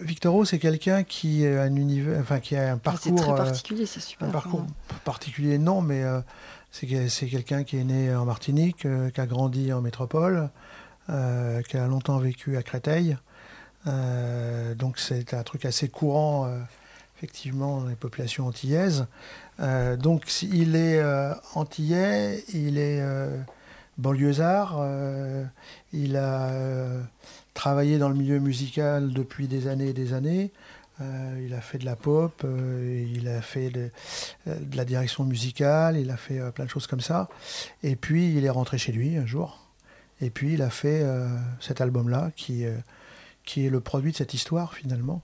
Victoro, c'est quelqu'un qui a un univers, enfin qui a un Ah, c'est parcours, très euh, particulier, c'est super. un parcours particulier, non, mais c'est que- c'est quelqu'un qui est né en Martinique, qui a grandi en métropole, euh, qui a longtemps vécu à Créteil. Euh, donc c'est un truc assez courant, euh, effectivement, les populations antillaises. Euh, donc il est euh, antillais, il est euh, banlieusard, euh, il a travaillé dans le milieu musical depuis des années et des années. Il a fait de la pop, il a fait de, de la direction musicale, il a fait plein de choses comme ça. Et puis il est rentré chez lui un jour. Et puis il a fait cet album-là qui, qui est le produit de cette histoire finalement.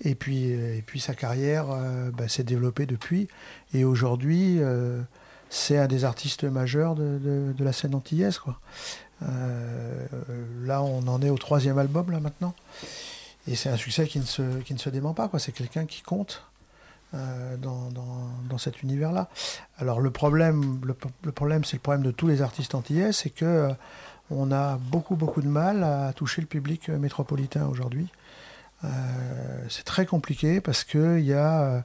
Et puis, euh, et puis sa carrière euh, bah, s'est développée depuis. Et aujourd'hui, euh, c'est un des artistes majeurs de, de- la scène antillaise. Quoi. Là, on en est au troisième album là maintenant. Et c'est un succès qui ne se, qui ne se dément pas. C'est quelqu'un qui compte dans, dans- dans cet univers-là. Alors le problème, le, le problème, c'est le problème de tous les artistes antillais, c'est que on a beaucoup beaucoup de mal à toucher le public euh, métropolitain aujourd'hui. Euh, c'est très compliqué parce que il y a euh,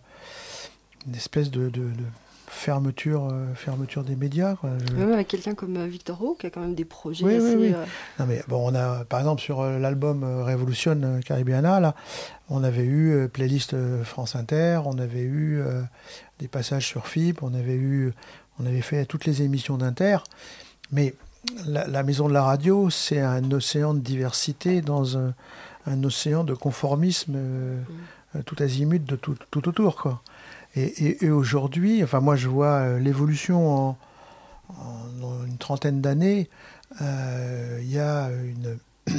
une espèce de, de- de fermeture, euh, fermeture des médias. quoi. Je- Même avec quelqu'un comme Victor O, qui a quand même des projets oui, assez. oui, oui. euh, Non, mais bon, on a, par exemple, sur l'album Révolution Caribbeana, là, on avait eu playlist France Inter, on avait eu des passages sur FIP, on avait eu, on avait fait toutes les émissions d'Inter, mais la, la maison de la radio, c'est un océan de diversité dans un, un océan de conformisme euh, euh, tout azimut de tout, tout autour, quoi. Et, et- et aujourd'hui, enfin moi je vois euh, l'évolution en, en- en une trentaine d'années, euh, il y a une.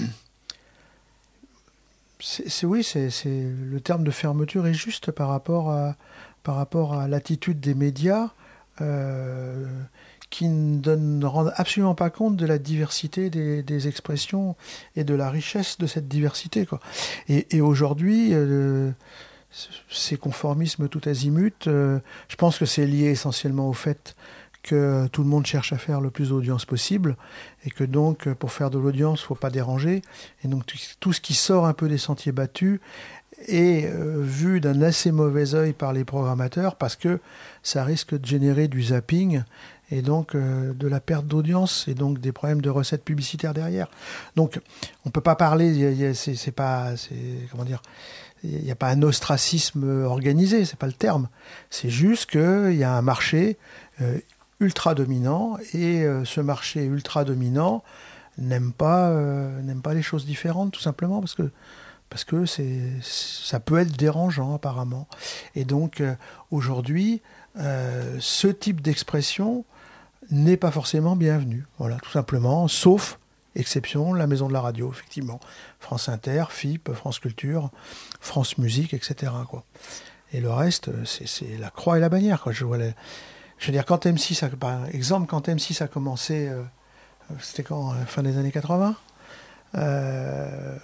C'est, oui, c'est, c'est- le terme de fermeture est juste par rapport à, par rapport à l'attitude des médias euh, qui ne, donnent- ne rendent absolument pas compte de la diversité des, des expressions et de la richesse de cette diversité. Quoi. Et, et aujourd'hui, euh, ces conformismes tout azimut, euh, je pense que c'est lié essentiellement au fait que tout le monde cherche à faire le plus d'audience possible et que donc pour faire de l'audience, faut pas déranger. Et donc tout- tout ce qui sort un peu des sentiers battus est euh, vu d'un assez mauvais œil par les programmateurs parce que ça risque de générer du zapping et donc euh, de la perte d'audience et donc des problèmes de recettes publicitaires derrière. Donc on peut pas parler, c'est pas, comment dire, il n'y a pas un ostracisme organisé, c'est pas le terme. C'est juste qu'il y a un marché euh, ultra dominant et euh, ce marché ultra dominant n'aime pas, n'aime pas les choses différentes tout simplement parce que parce que c'est ça peut être dérangeant apparemment. Et donc aujourd'hui, ce type d'expression n'est pas forcément bienvenu. Voilà, tout simplement, sauf exception, la maison de la radio, effectivement. France Inter, FIP, France Culture, France Musique, etc. Et le reste, c'est la croix et la bannière. Je, veux dire, quand M6, a, par exemple, quand M6 a commencé, euh, c'était quand euh, Fin des années 80 euh,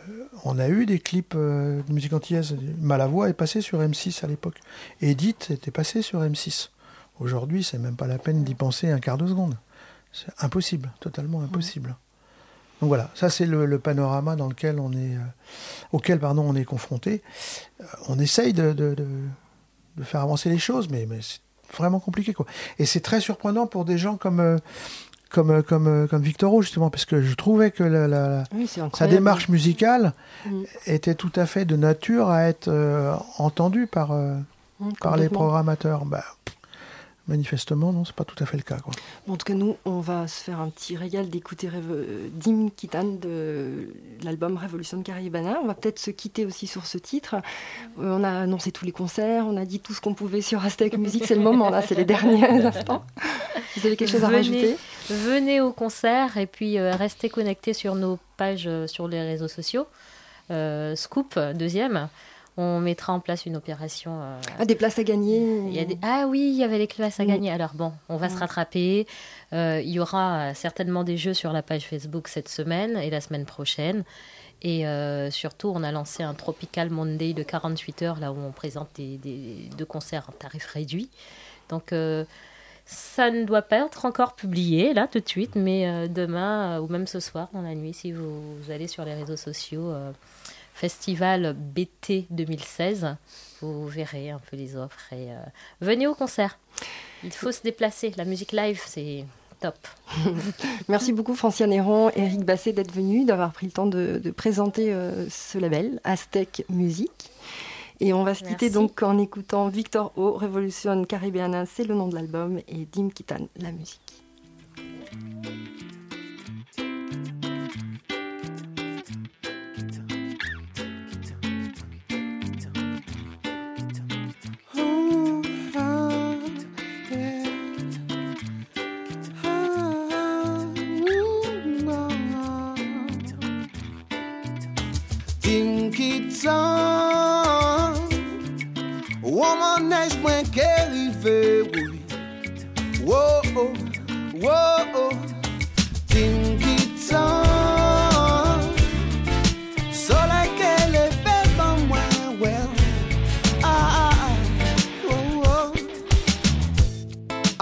on a eu des clips de musique antillaise. Malavoie est passé sur M6 à l'époque. Edith était passé sur M6. Aujourd'hui, c'est même pas la peine d'y penser un quart de seconde. C'est impossible, totalement impossible. Donc voilà, ça c'est le, le panorama dans lequel on est, euh, auquel pardon, on est confronté. Euh, on essaye de, de- de- de faire avancer les choses, mais, mais c'est vraiment compliqué quoi. Et c'est très surprenant pour des gens comme euh, comme euh, comme comme Victoro justement, parce que je trouvais que la, la- la- Oui, c'est sa démarche musicale Mm. était tout à fait de nature à être euh, entendue par euh, Mm, par les programmateurs. Bah, pff, manifestement, non, c'est pas tout à fait le cas. Quoi. En tout cas, nous, on va se faire un petit régal d'écouter Dim Kitan de l'album Révolution Caribana. On va peut-être se quitter aussi sur ce titre. Euh, on a annoncé tous les concerts, on a dit tout ce qu'on pouvait sur Aztec Music. C'est le moment, là, c'est les derniers instants. Vous avez quelque chose à rajouter? Venez au concert et puis euh, restez connectés sur nos pages euh, sur les réseaux sociaux. Euh, Scoop, deuxième. On mettra en place une opération. euh, Ah, des places à gagner il y a des- Ah oui, il y avait les classes à Mm. gagner. Alors bon, on va se Mm. rattraper. Euh, il y aura euh, certainement des jeux sur la page Facebook cette semaine et la semaine prochaine. Et euh, surtout, on a lancé un Tropical Monday de 48 heures, là où on présente des, des- deux concerts en tarif réduit. Donc, ça ne doit pas être encore publié, là, tout de suite, mais demain, ou même ce soir, dans la nuit, si vous, vous allez sur les réseaux sociaux, Festival BT 2016, vous verrez un peu les offres. Et euh, venez au concert. Il faut se déplacer. La musique live, c'est top. Merci beaucoup Franciane Héron, Eric Basset d'être venu, d'avoir pris le temps de, de présenter euh, ce label, Aztec Music. Et on va se quitter Merci. donc en écoutant Victor O, Revolution Caribbeana, c'est le nom de l'album, et Dim Kitan, la musique.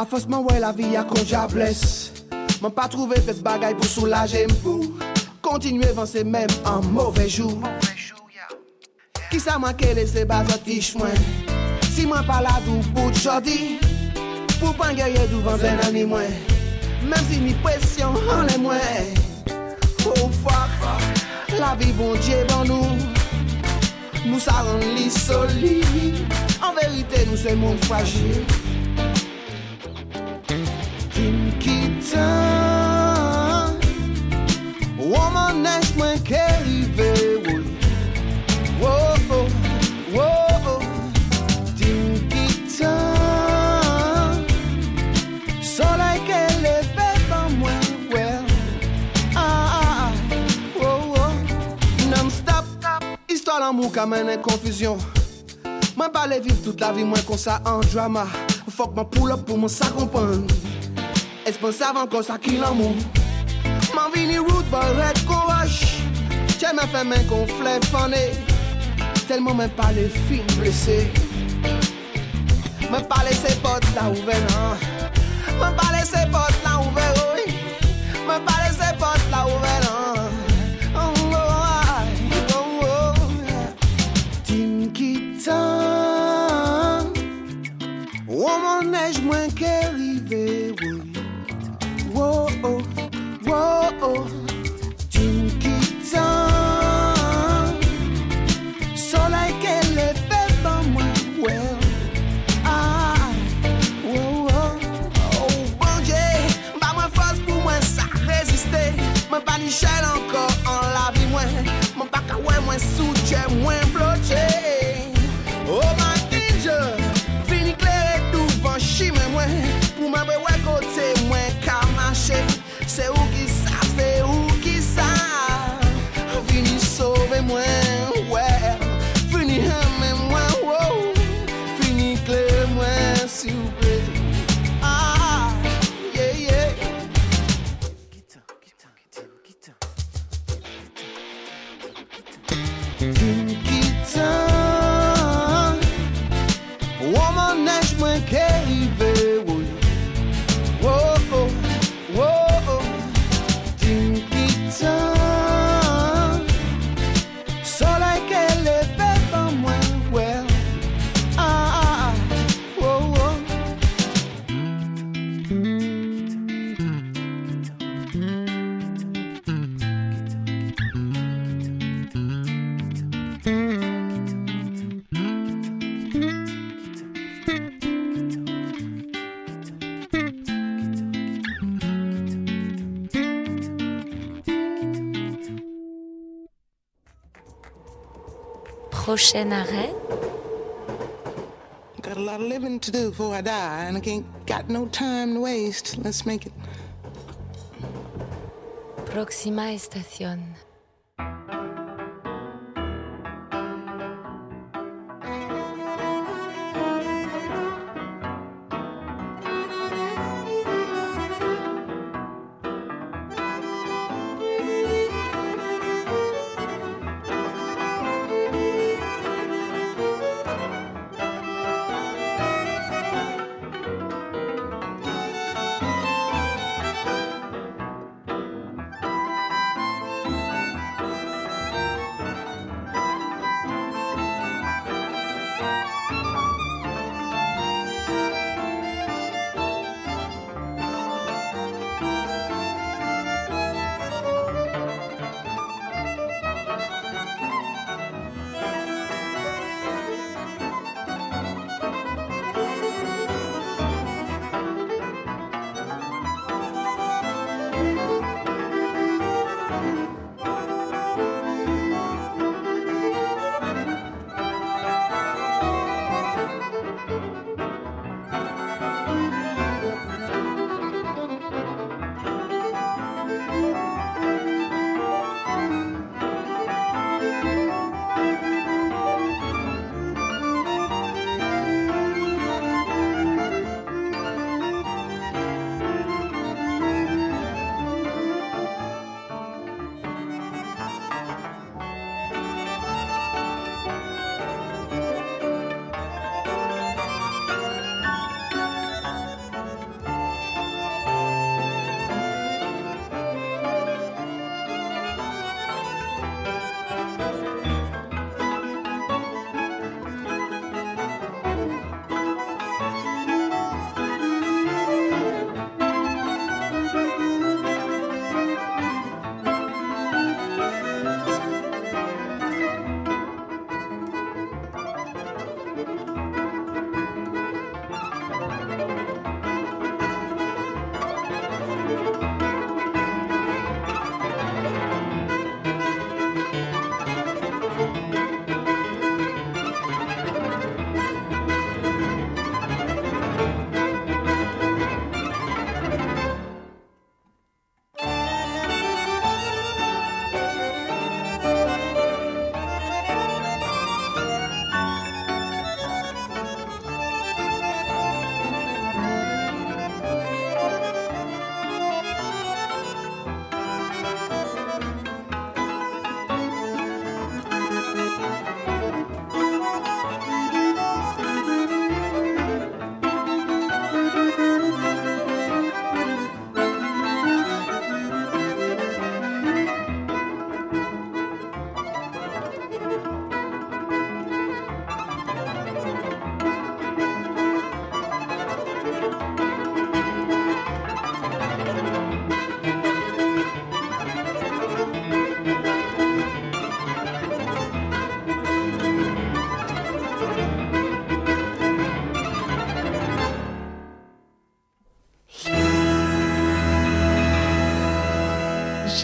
A fos mwen wè la vi a kon jables Mwen pa trouve fes bagay pou soulaje mpou Kontinue vanse mèm an mauvais jou Ki sa man ke lese bazot ki chwen Si mwen pala dou bout jodi Pou pan gerye dou van zen ani mwen Mem si mi presyon an le mwen Oh fuck. La vi bon dje ban nou Nou sa ran li soli En verite nou se moun fragil Kim ki tan Woman next mwen ke rive woy Wo, wo, Dim ki tan Soleil ke leve ban mwen wel Ah, ah, ah, wo, wo Non stop. Histoire l'amour ka mène confusion Mwen pale viv toute la vie mwen kon sa an drama. Fok mwen pull up pou mwen sa kompon Espansav ankon sa ki l'amour. Man vini route boy red kon rush Che men fè men kon flè fané. Tellement men pale fin blessé Men pale se pot la ouve nan Men pale se pot la ouve oy Men pale se pot Whoa. Prochain arrêt. Got a lot of living to do before I die, and I ain't got no time to waste. Let's make it. Próxima estación.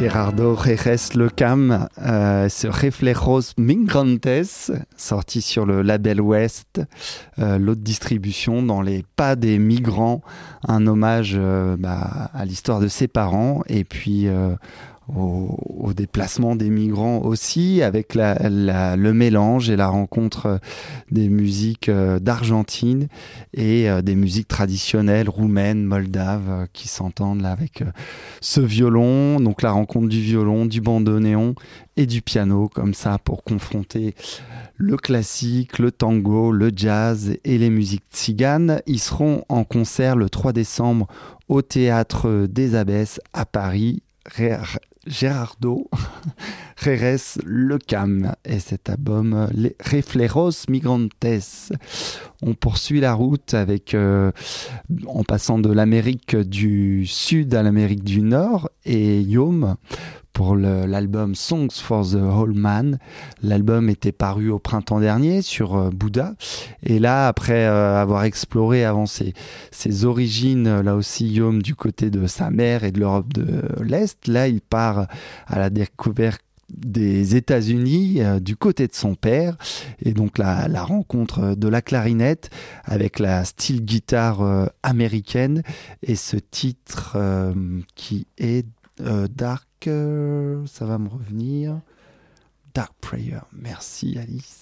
Gerardo Jerez Lecam, euh, ce Reflejos Migrantes, sorti sur le label West, euh, l'autre distribution dans les pas des migrants, un hommage euh, bah, à l'histoire de ses parents et puis euh, au, au, déplacement des migrants aussi, avec le mélange et la rencontre des musiques euh, d'Argentine et euh, des musiques traditionnelles roumaines, moldaves, euh, qui s'entendent là avec ce violon, donc la rencontre du violon, du bandoneon et du piano, comme ça, pour confronter le classique, le tango, le jazz et les musiques tziganes. Ils seront en concert le 3 décembre au Théâtre des Abbesses à Paris. Gerardo Le Cam et cet album Les Refleros Migrantes. On poursuit la route avec euh, en passant de l'Amérique du Sud à l'Amérique du Nord et Yom pour l'album Songs for the Whole Man. L'album était paru au printemps dernier sur euh, Bouddha. Et là, après euh, avoir exploré avant ses, ses origines, là aussi, Yom du côté de sa mère et de l'Europe de l'Est, là, il part à la découverte des États-Unis euh, du côté de son père. Et donc la, rencontre de la clarinette avec la style guitare euh, américaine. Et ce titre euh, qui est euh, Dark ça va me revenir. Dark Prayer. Merci Alice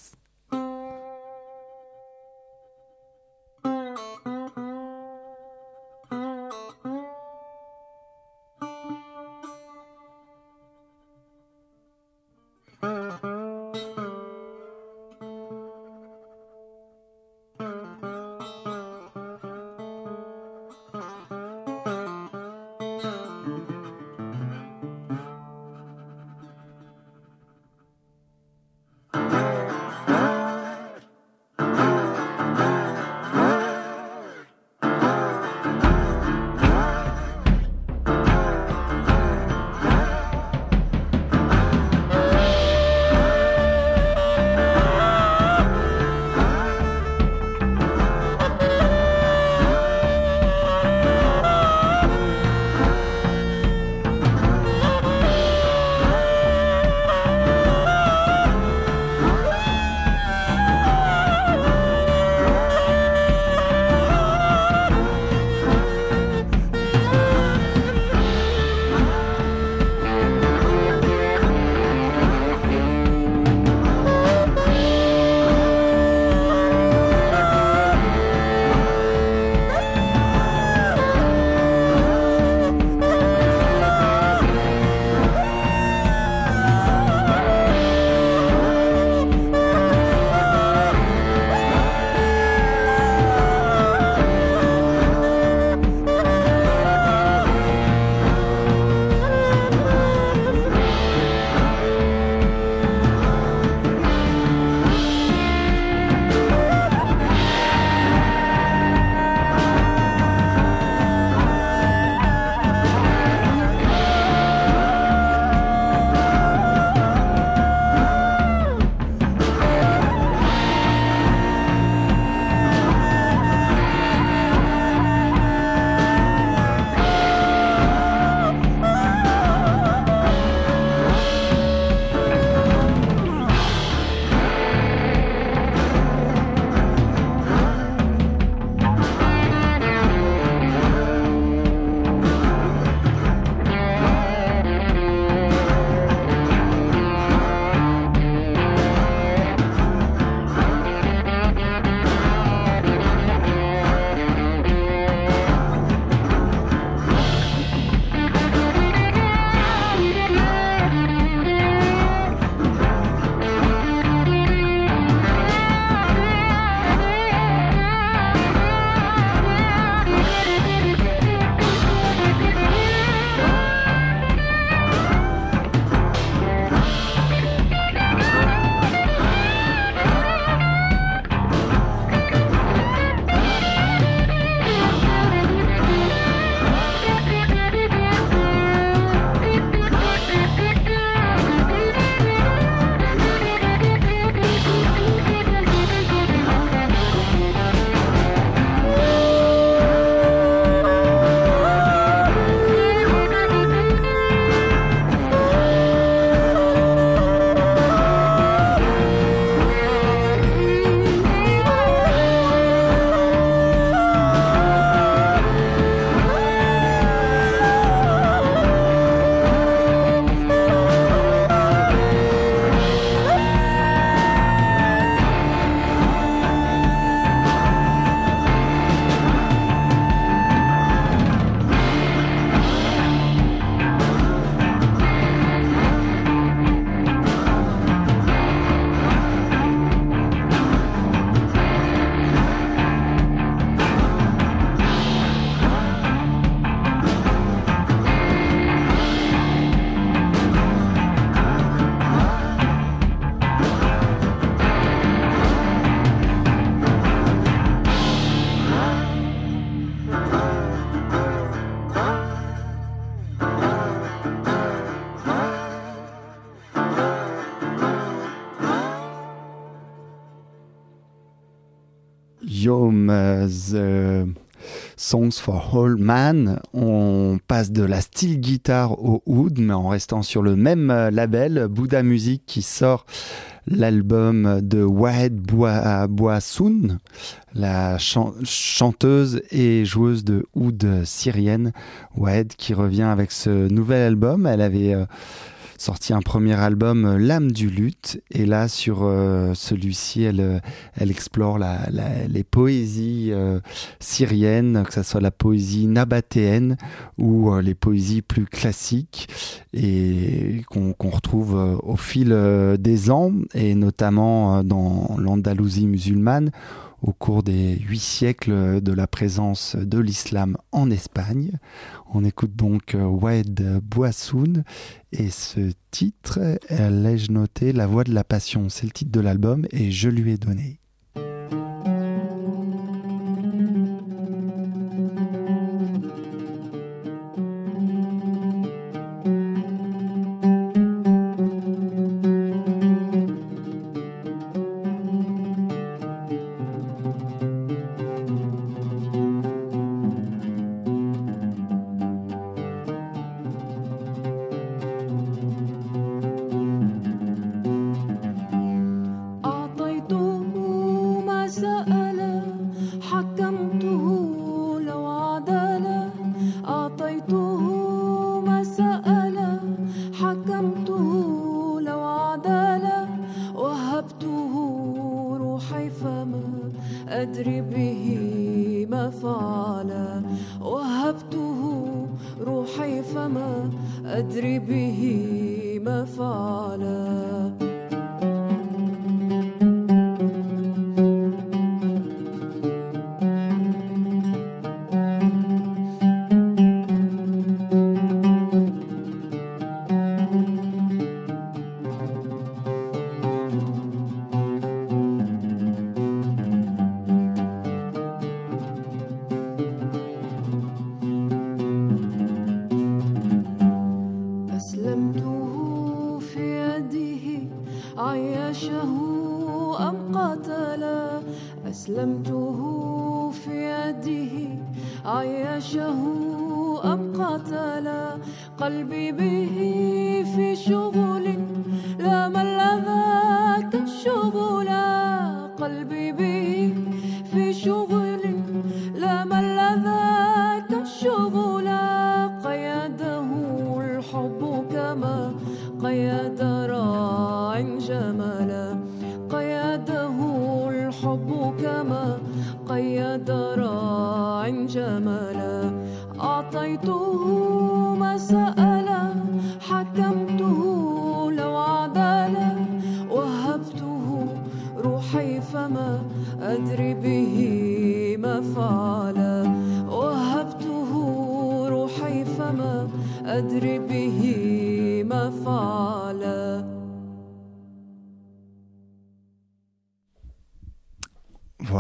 Euh, The Songs for All Man. On passe de la style guitare au oud, mais en restant sur le même euh, label, Buddha Music, qui sort l'album de Wahed Boissoun, la chanteuse et joueuse de oud syrienne. Wahed qui revient avec ce nouvel album. Elle avait. Euh, sorti un premier album, euh, L'âme du luth, et là sur euh, celui-ci, elle, euh, elle explore la, les poésies syriennes, que ce soit la poésie nabatéenne ou les poésies plus classiques, et qu'on retrouve au fil des ans, et notamment dans l'Andalousie musulmane au cours des huit siècles de la présence de l'islam en Espagne. On écoute donc euh, Wade Boissoun et ce titre, l'ai-je noté, La voix de la passion, c'est le titre de l'album et je lui ai donné.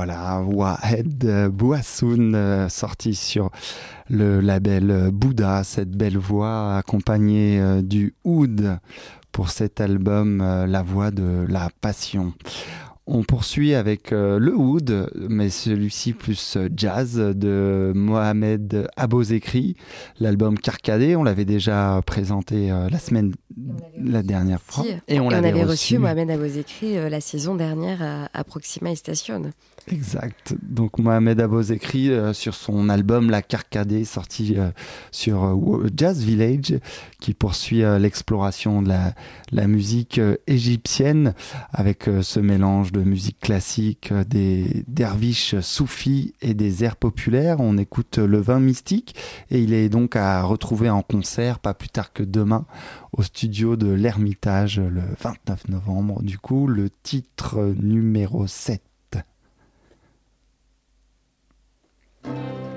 Voilà, Wahed Bouassoun, euh, sorti sur le label Bouddha, cette belle voix accompagnée euh, du oud pour cet album euh, La voix de la passion. On poursuit avec le oud, mais celui-ci plus jazz de Mohamed Abozekri, l'album Carcadé. On l'avait déjà présenté la semaine, la dernière fois. Et on, avait reçu, Mohamed Abozekri la saison dernière à, à Proxima Station. Exact. Donc Mohamed Aboz écrit euh, sur son album La Carcadée, sorti euh, sur euh, Jazz Village, qui poursuit l'exploration de la, la musique égyptienne avec ce mélange de musique classique, des derviches soufis et des airs populaires. On écoute Le Vin Mystique et il est donc à retrouver en concert pas plus tard que demain au studio de l'Ermitage le 29 novembre. Du coup, le titre numéro 7. Thank you.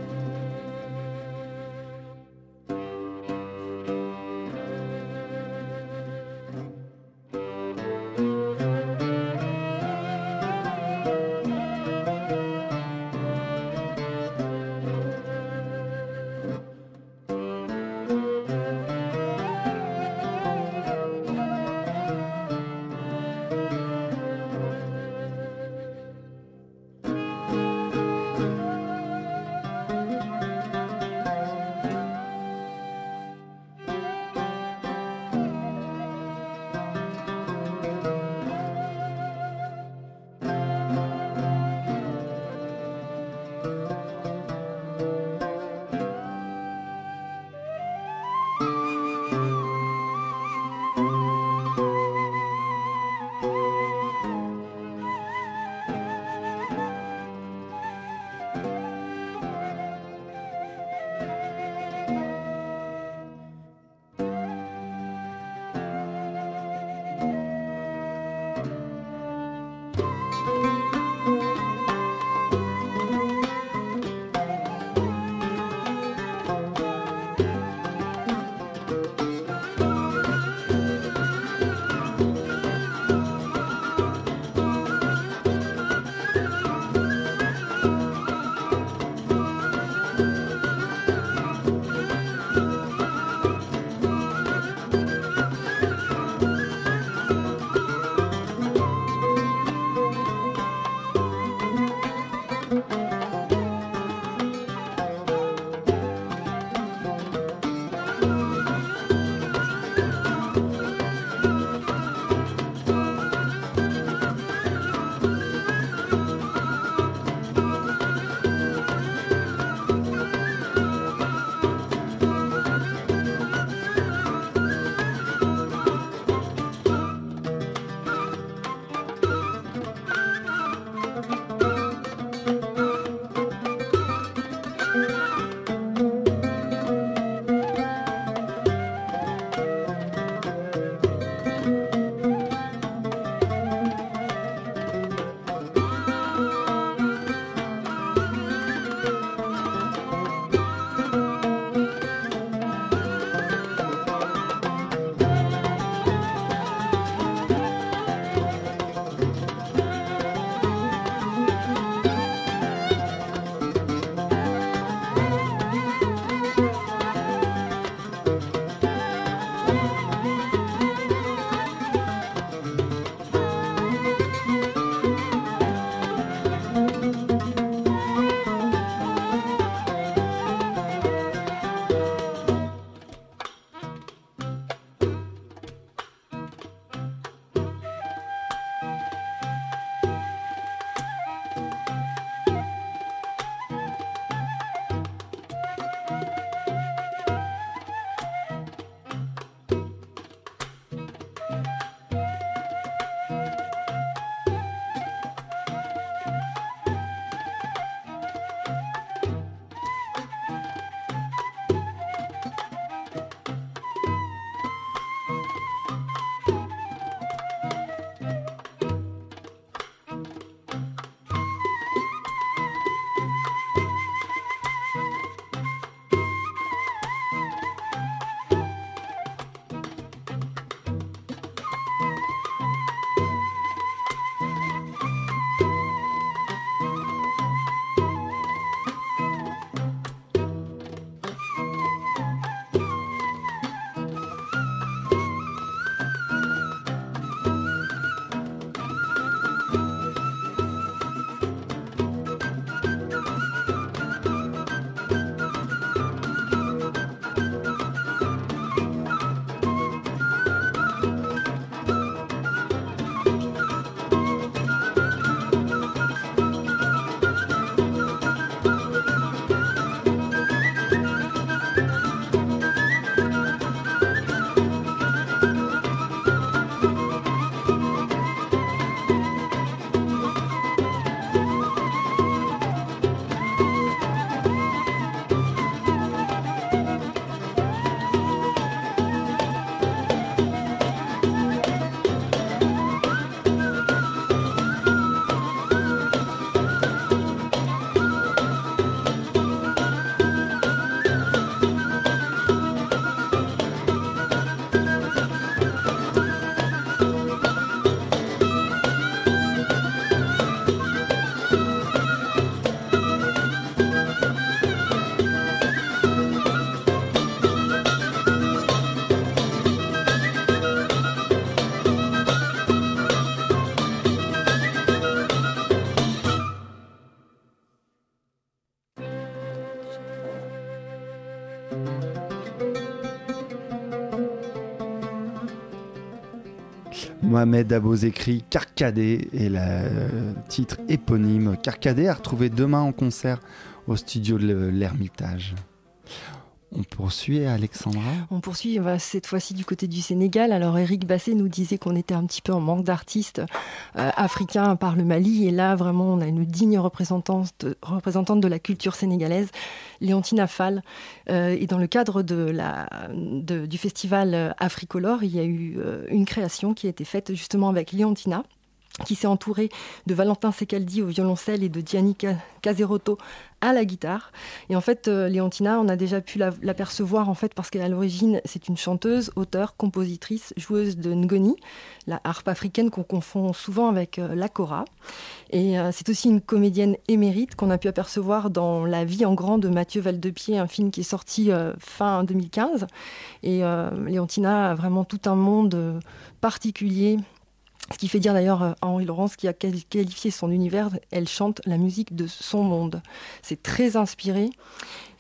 Mohamed Abozekri, Carcadet et le titre éponyme. Carcadet à retrouver demain en concert au studio de l'Ermitage. On poursuit, Alexandra On poursuit cette fois-ci du côté du Sénégal. Alors, Eric Basset nous disait qu'on était un petit peu en manque d'artistes euh, africains par le Mali. Et là, vraiment, on a une digne représentante, de la culture sénégalaise, Léontina Fall. Euh, et dans le cadre du festival Africolor, il y a eu euh, une création qui a été faite justement avec Léontina qui s'est entouré de Valentin Secaldi au violoncelle et de Gianni Caserotto à la guitare. Et en fait, euh, Léontina, on a déjà pu l'apercevoir en fait parce qu'à l'origine, c'est une chanteuse, auteure, compositrice, joueuse de ngoni, la harpe africaine qu'on confond souvent avec euh, la kora. Et euh, c'est aussi une comédienne émérite qu'on a pu apercevoir dans La vie en grand de Mathieu Valdepied, un film qui est sorti fin 2015. Et Léontina a vraiment tout un monde particulier ce qui fait dire d'ailleurs à Henri Laurence qui a qualifié son univers, elle chante la musique de son monde. C'est très inspiré.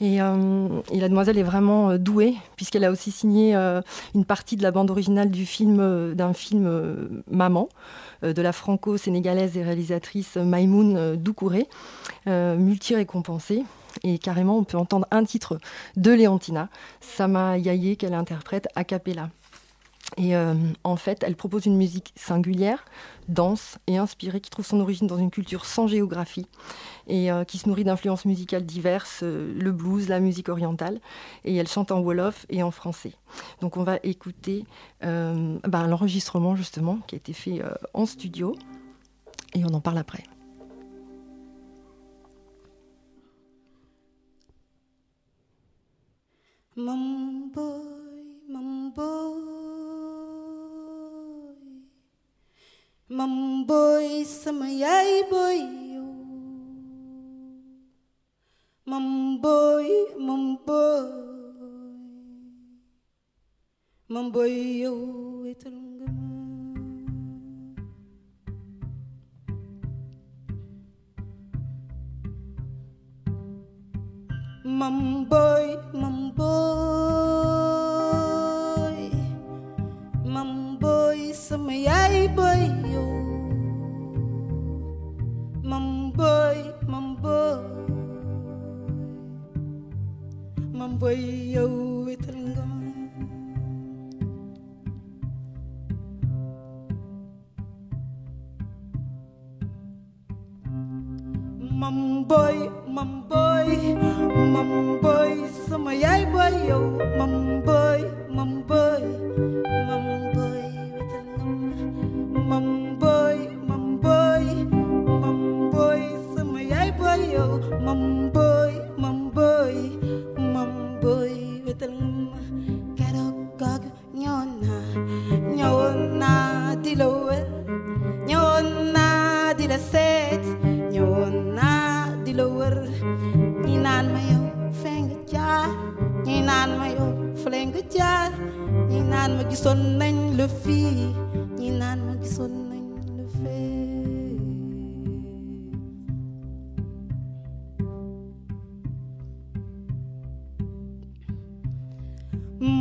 Et, euh, la demoiselle est vraiment euh, douée, puisqu'elle a aussi signé euh, une partie de la bande originale du film, d'un film Maman, de la franco-sénégalaise et réalisatrice Maïmoun Doucouré, multi-récompensée. Et carrément, on peut entendre un titre de Léontina, Sama Yaye, qu'elle interprète a cappella. Et euh, en fait, elle propose une musique singulière, dense et inspirée, qui trouve son origine dans une culture sans géographie et euh, qui se nourrit d'influences musicales diverses, euh, le blues, la musique orientale. Et elle chante en wolof et en français. Donc on va écouter ben, l'enregistrement justement qui a été fait en studio et on en parle après. Mamboy sama yaay boy yow mamboy mamboy. Mamboy yow wetal nga mamboy mamboy. Mamboy sama yaay boy boy yow wetal nga ma mam boy mam boy mam boy sama yaay boy yow mam boy mam boy mam boy wetal nga ma mam boy ñi gisoon nañ la fii ñi naan ma gisoon nañ la fee.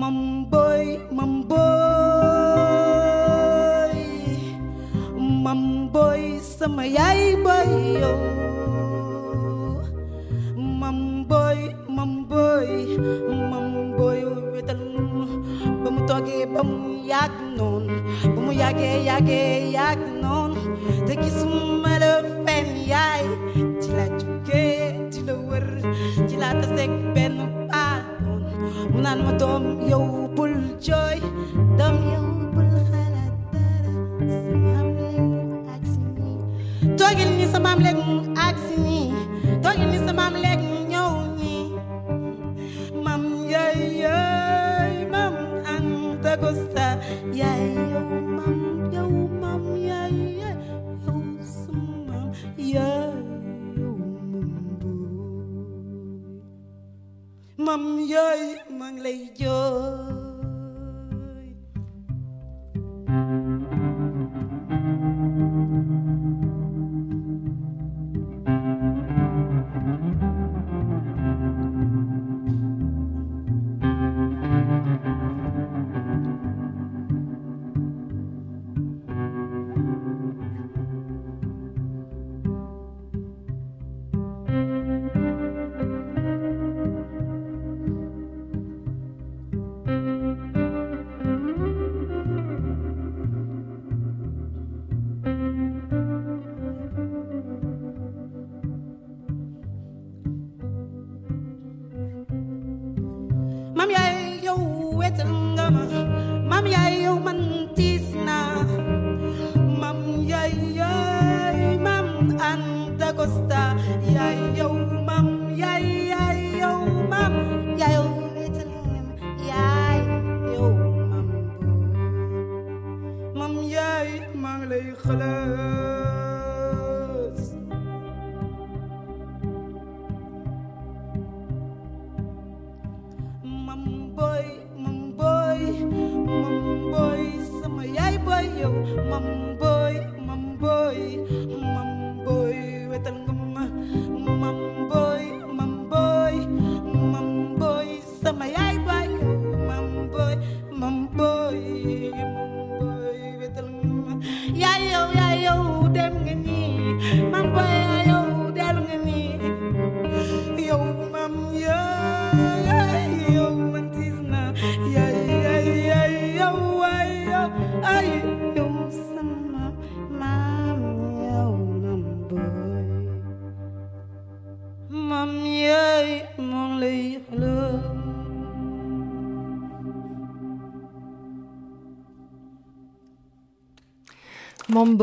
Mam boy, mam boy, mam boy sama yaay boy yo. bumyak non bumyage yage yak non te kisum le fen yai ti la juke ti lo wer ti la ta sek ben pa non munan mo dom yow bul joy dom yow bul khalat dara samam aksini togil ni samam len aksini togil ni samam len mâm giới mang ly chưa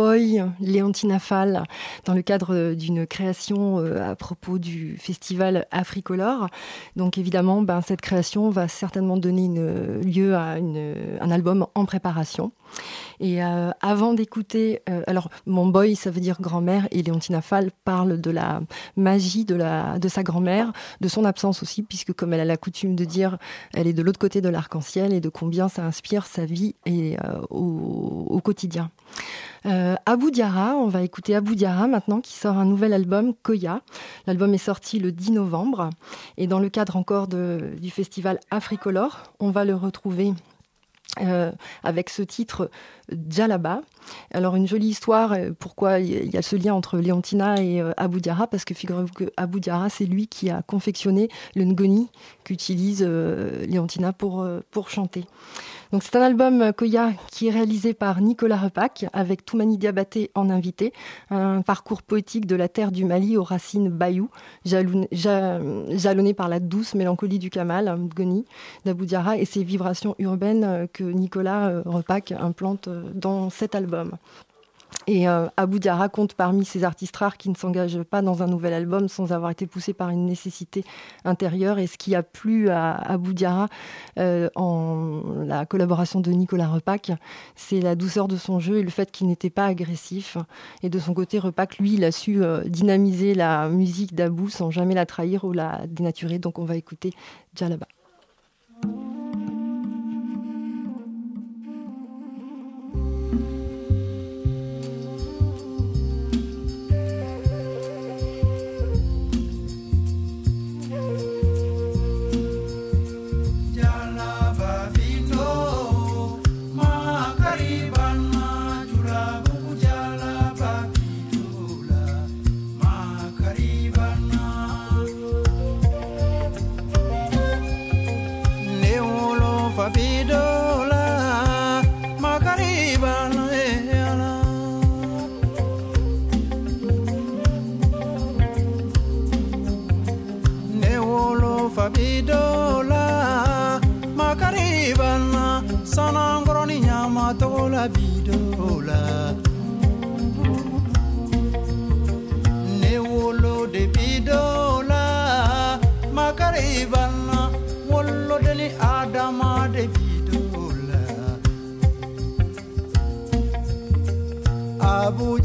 Mamboy, Léontina Fall, dans le cadre d'une création euh, à propos du festival Africolor. Donc évidemment, ben, cette création va certainement donner une- lieu à un album en préparation. Et euh, avant d'écouter, euh, alors Mamboy, ça veut dire grand-mère, et Léontina Fall parle de la magie de, sa grand-mère, de son absence aussi, puisque comme elle a la coutume de dire, elle est de l'autre côté de l'arc-en-ciel et de combien ça inspire sa vie et, euh, au quotidien. Euh, Abou Diarra, on va écouter Abou Diarra maintenant qui sort un nouvel album, Koya. L'album est sorti le 10 novembre et dans le cadre encore du festival Africolor, on va le retrouver euh, avec ce titre Djalaba. Alors une jolie histoire, euh, pourquoi il y a ce lien entre Léontina et euh, Abou Diarra Parce que figurez-vous que Abou Diarra, c'est lui qui a confectionné le ngoni qu'utilise euh, Léontina pour, euh, pour chanter. Donc c'est un album euh, Koya qui est réalisé par Nicolas Repac avec Toumani Diabaté en invité, un parcours poétique de la terre du Mali aux racines bayou, jalonné par la douce mélancolie du Kamal, Mgoni, d'Abou Diarra et ses vibrations urbaines euh, que Nicolas euh, Repac implante dans cet album. Et euh, Abou Diarra compte parmi ces artistes rares qui ne s'engagent pas dans un nouvel album sans avoir été poussés par une nécessité intérieure. Et ce qui a plu à Abou Diarra euh, en la collaboration de Nicolas Repac, c'est la douceur de son jeu et le fait qu'il n'était pas agressif. Et de son côté, Repac, lui, il a su euh, dynamiser la musique d'Abou sans jamais la trahir ou la dénaturer. Donc on va écouter Djalaba.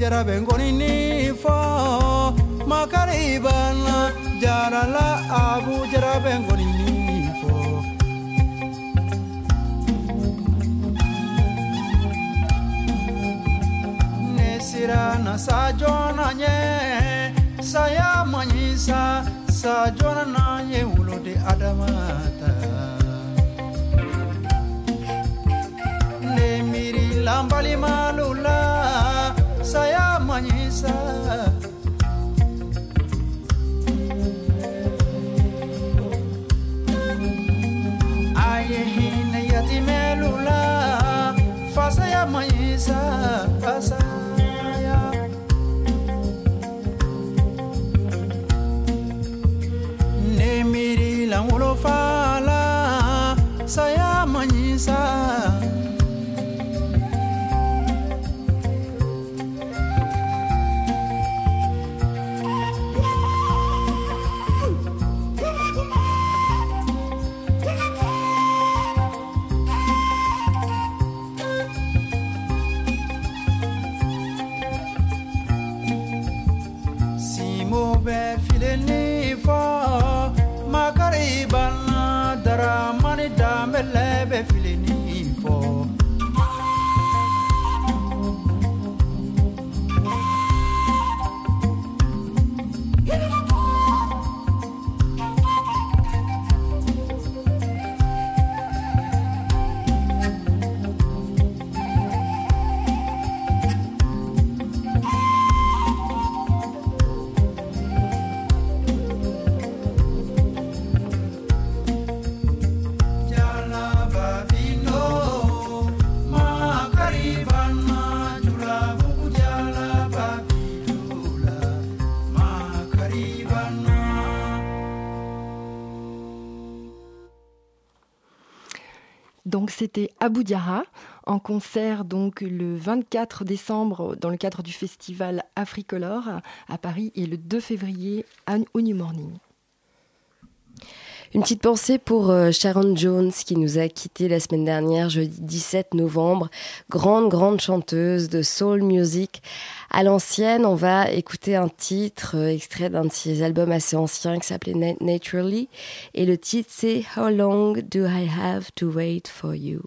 jara bengoni nifo makaribana jara la abu jara bengoni nifo. Nesira na sajona nye saya manyisa sajona na ye ulode adamata. Nemiri lambali malu myself. Donc c'était Abu Diara en concert donc le 24 décembre dans le cadre du festival Africolor à Paris et le 2 février à- au New Morning. Une petite pensée pour euh, Sharon Jones qui nous a quittés la semaine dernière, jeudi 17 novembre. Grande, grande chanteuse de soul music. À l'ancienne, on va écouter un titre euh, extrait d'un de ses albums assez anciens qui s'appelait Na- Naturally. Et le titre, c'est How Long Do I Have to Wait for You?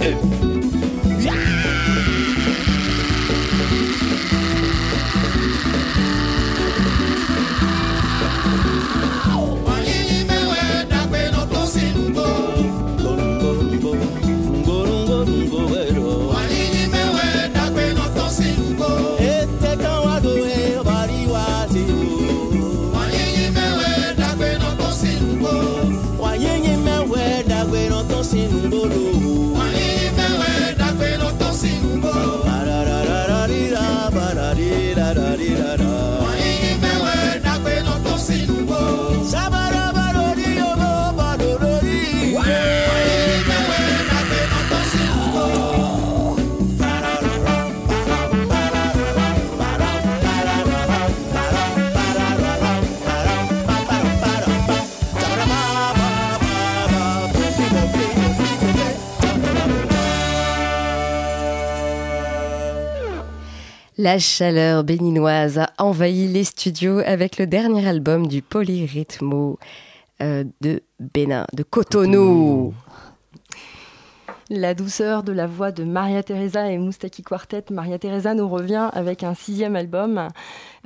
É. La chaleur béninoise a envahi les studios avec le dernier album du Polyrhythmo euh, de Bénin, de Cotonou. La douceur de la voix de Maria Teresa et Moustaki Quartet. Maria Teresa nous revient avec un sixième album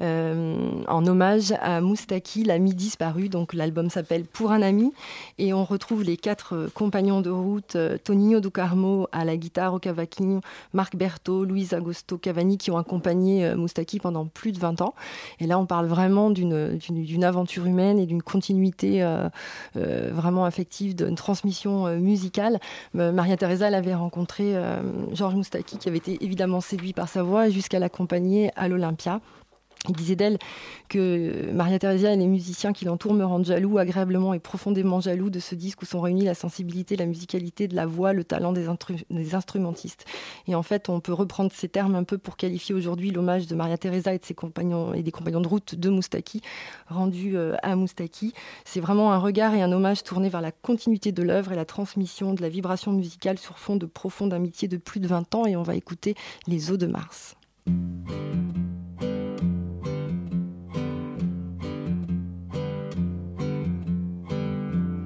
en hommage à Moustaki, l'ami disparu. Donc l'album s'appelle Pour un ami et on retrouve les quatre euh, compagnons de route euh, Tonino Ducarmo à la guitare, au cavaquinho, Marc Berthaud, Luis Agosto Cavani qui ont accompagné euh, Moustaki pendant plus de 20 ans. Et là on parle vraiment d'une aventure humaine et d'une continuité euh, euh, vraiment affective, d'une transmission euh, musicale. Euh, Maria Teresa elle avait rencontré euh, Georges Moustaki qui avait été évidemment séduit par sa voix jusqu'à l'accompagner à l'Olympia. Il disait d'elle que Maria Teresa et les musiciens qui l'entourent me rendent jaloux, agréablement et profondément jaloux de ce disque où sont réunis la sensibilité, la musicalité de la voix, le talent des, instru- des instrumentistes. Et en fait, on peut reprendre ces termes un peu pour qualifier aujourd'hui l'hommage de Maria Teresa et de ses compagnons et des compagnons de route de Moustaki, rendu euh, à Moustaki. C'est vraiment un regard et un hommage tourné vers la continuité de l'œuvre et la transmission de la vibration musicale sur fond de profonde amitié de plus de 20 ans. Et on va écouter Les eaux de Mars.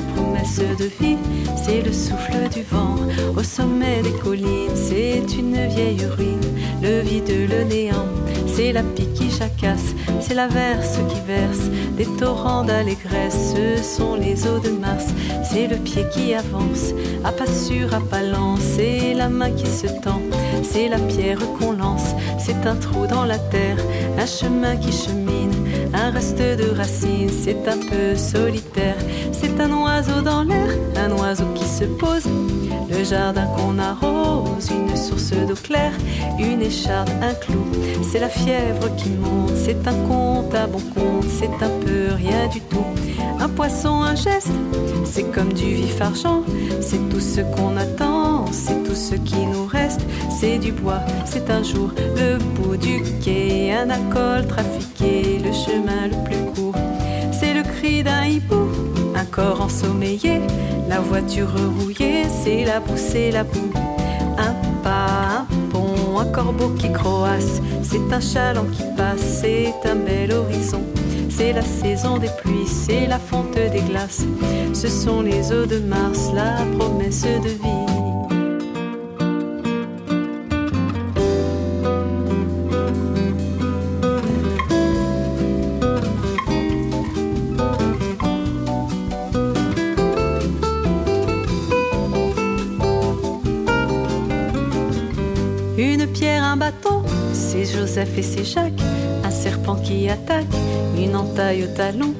la promesse de vie, c'est le souffle du vent. Au sommet des collines, c'est une vieille ruine, le vide, le néant, c'est la pique qui jacasse, c'est la verse qui verse. Des torrents d'allégresse, ce sont les eaux de Mars, c'est le pied qui avance, à pas sûr, à pas lent, c'est la main qui se tend, c'est la pierre qu'on lance, c'est un trou dans la terre, un chemin qui chemine, reste de racines, c'est un peu solitaire, c'est un oiseau dans l'air, un oiseau qui se pose, le jardin qu'on arrose, une source d'eau claire, une écharpe, un clou, c'est la fièvre qui monte, c'est un conte à bon compte, c'est un peu rien du tout, un poisson, un geste, c'est comme du vif argent, c'est tout ce qu'on attend, c'est tout ce qui nous c'est du bois, c'est un jour le bout du quai, un alcool trafiqué, le chemin le plus court, c'est le cri d'un hibou, un corps ensommeillé, la voiture rouillée, c'est la boue, c'est la boue, un pas, un pont, un corbeau qui croasse, c'est un chaland qui passe, c'est un bel horizon. C'est la saison des pluies, c'est la fonte des glaces. Ce sont les eaux de Mars, la promesse de vie. C'est Jacques. Un serpent qui attaque, une entaille au talon.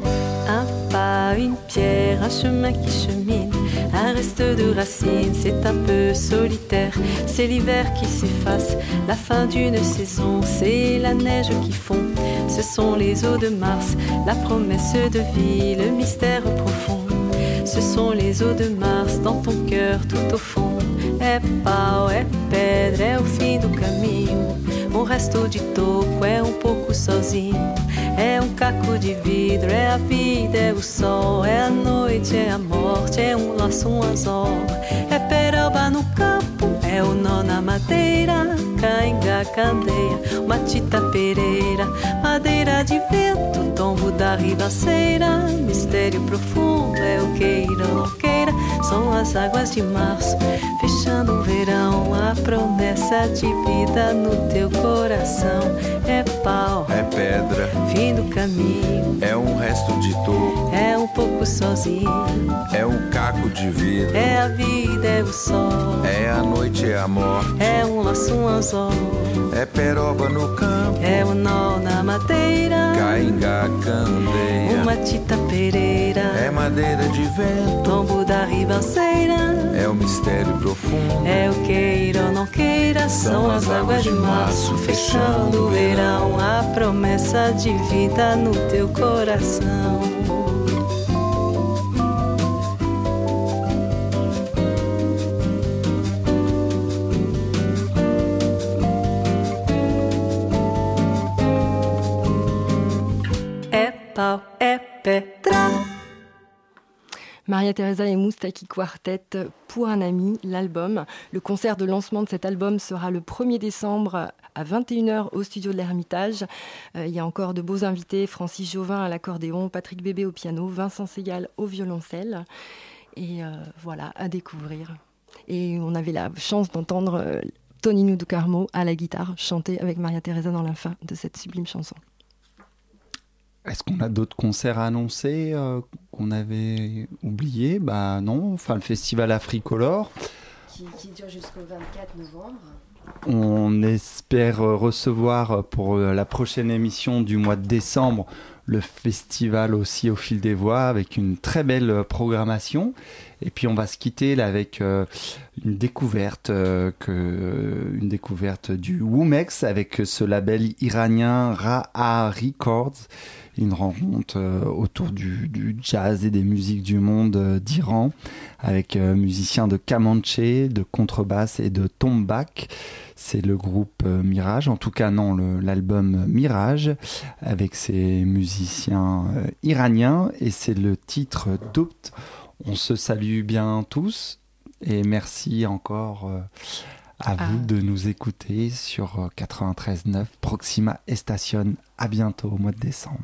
Un pas, une pierre, un chemin qui chemine. Un reste de racines, c'est un peu solitaire. C'est l'hiver qui s'efface, la fin d'une saison. C'est la neige qui fond, ce sont les eaux de Mars. La promesse de vie, le mystère profond. Ce sont les eaux de Mars dans ton cœur tout au fond. É pau, é pedra, é o fim do caminho. Um resto de toco, é um pouco sozinho. É um caco de vidro, é a vida, é o sol. É a noite, é a morte, é um laço, um anzol. É peroba no campo, é o nó na madeira. Cainga, candeia, uma tita pereira. Madeira de vento, tombo da ribanceira. Mistério profundo, é o queira ou queira. São as águas de março, fechando o verão. A promessa de vida no teu coração. É pau, É pedra, fim do caminho. é um resto de toco, É um pouco sozinho. é um caco de vidro, É a vida, é o sol. é a noite, é a morte, É um laço, um anzol. É peroba no campo, É o nó na madeira. cainga, candeia, Uma tita pereira. é madeira de vento, Tombo da ribanceira. é o mistério profundo, É o queira ou não queira, são as águas de março, fechando o verão, a promessa de vida no teu coração. Maria Teresa et Moustaki Quartet pour un ami, l'album. Le concert de lancement de cet album sera le 1er décembre à 21h au studio de l'Ermitage. Euh, il y a encore de beaux invités, Francis Jovin à l'accordéon, Patrick Bébé au piano, Vincent Segal au violoncelle. Et euh, voilà, à découvrir. Et on avait la chance d'entendre euh, Tonino Ducarmo à la guitare chanter avec Maria Teresa dans la fin de cette sublime chanson. Est-ce qu'on a d'autres concerts à annoncer euh, qu'on avait oubliés Bah non, enfin le festival Africolor. Qui, qui dure jusqu'au 24 novembre. On espère recevoir pour euh, la prochaine émission du mois de décembre le festival aussi au fil des voix avec une très belle programmation. Et puis on va se quitter là avec euh, une découverte, euh, que, une découverte du Womex avec ce label iranien Ra'a Records. Une rencontre euh, autour du, du, jazz et des musiques du monde d'Iran avec musiciens de Kamanche, de contrebasse et de tombak. C'est le groupe Mirage, en tout cas non, l'album Mirage avec ses musiciens iraniens et c'est le titre Doubt. On se salue bien tous et merci encore euh, à vous Ah. de nous écouter sur 93.9 Proxima Station. À bientôt au mois de décembre.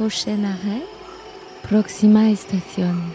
Prochain arrêt, Proxima Estación.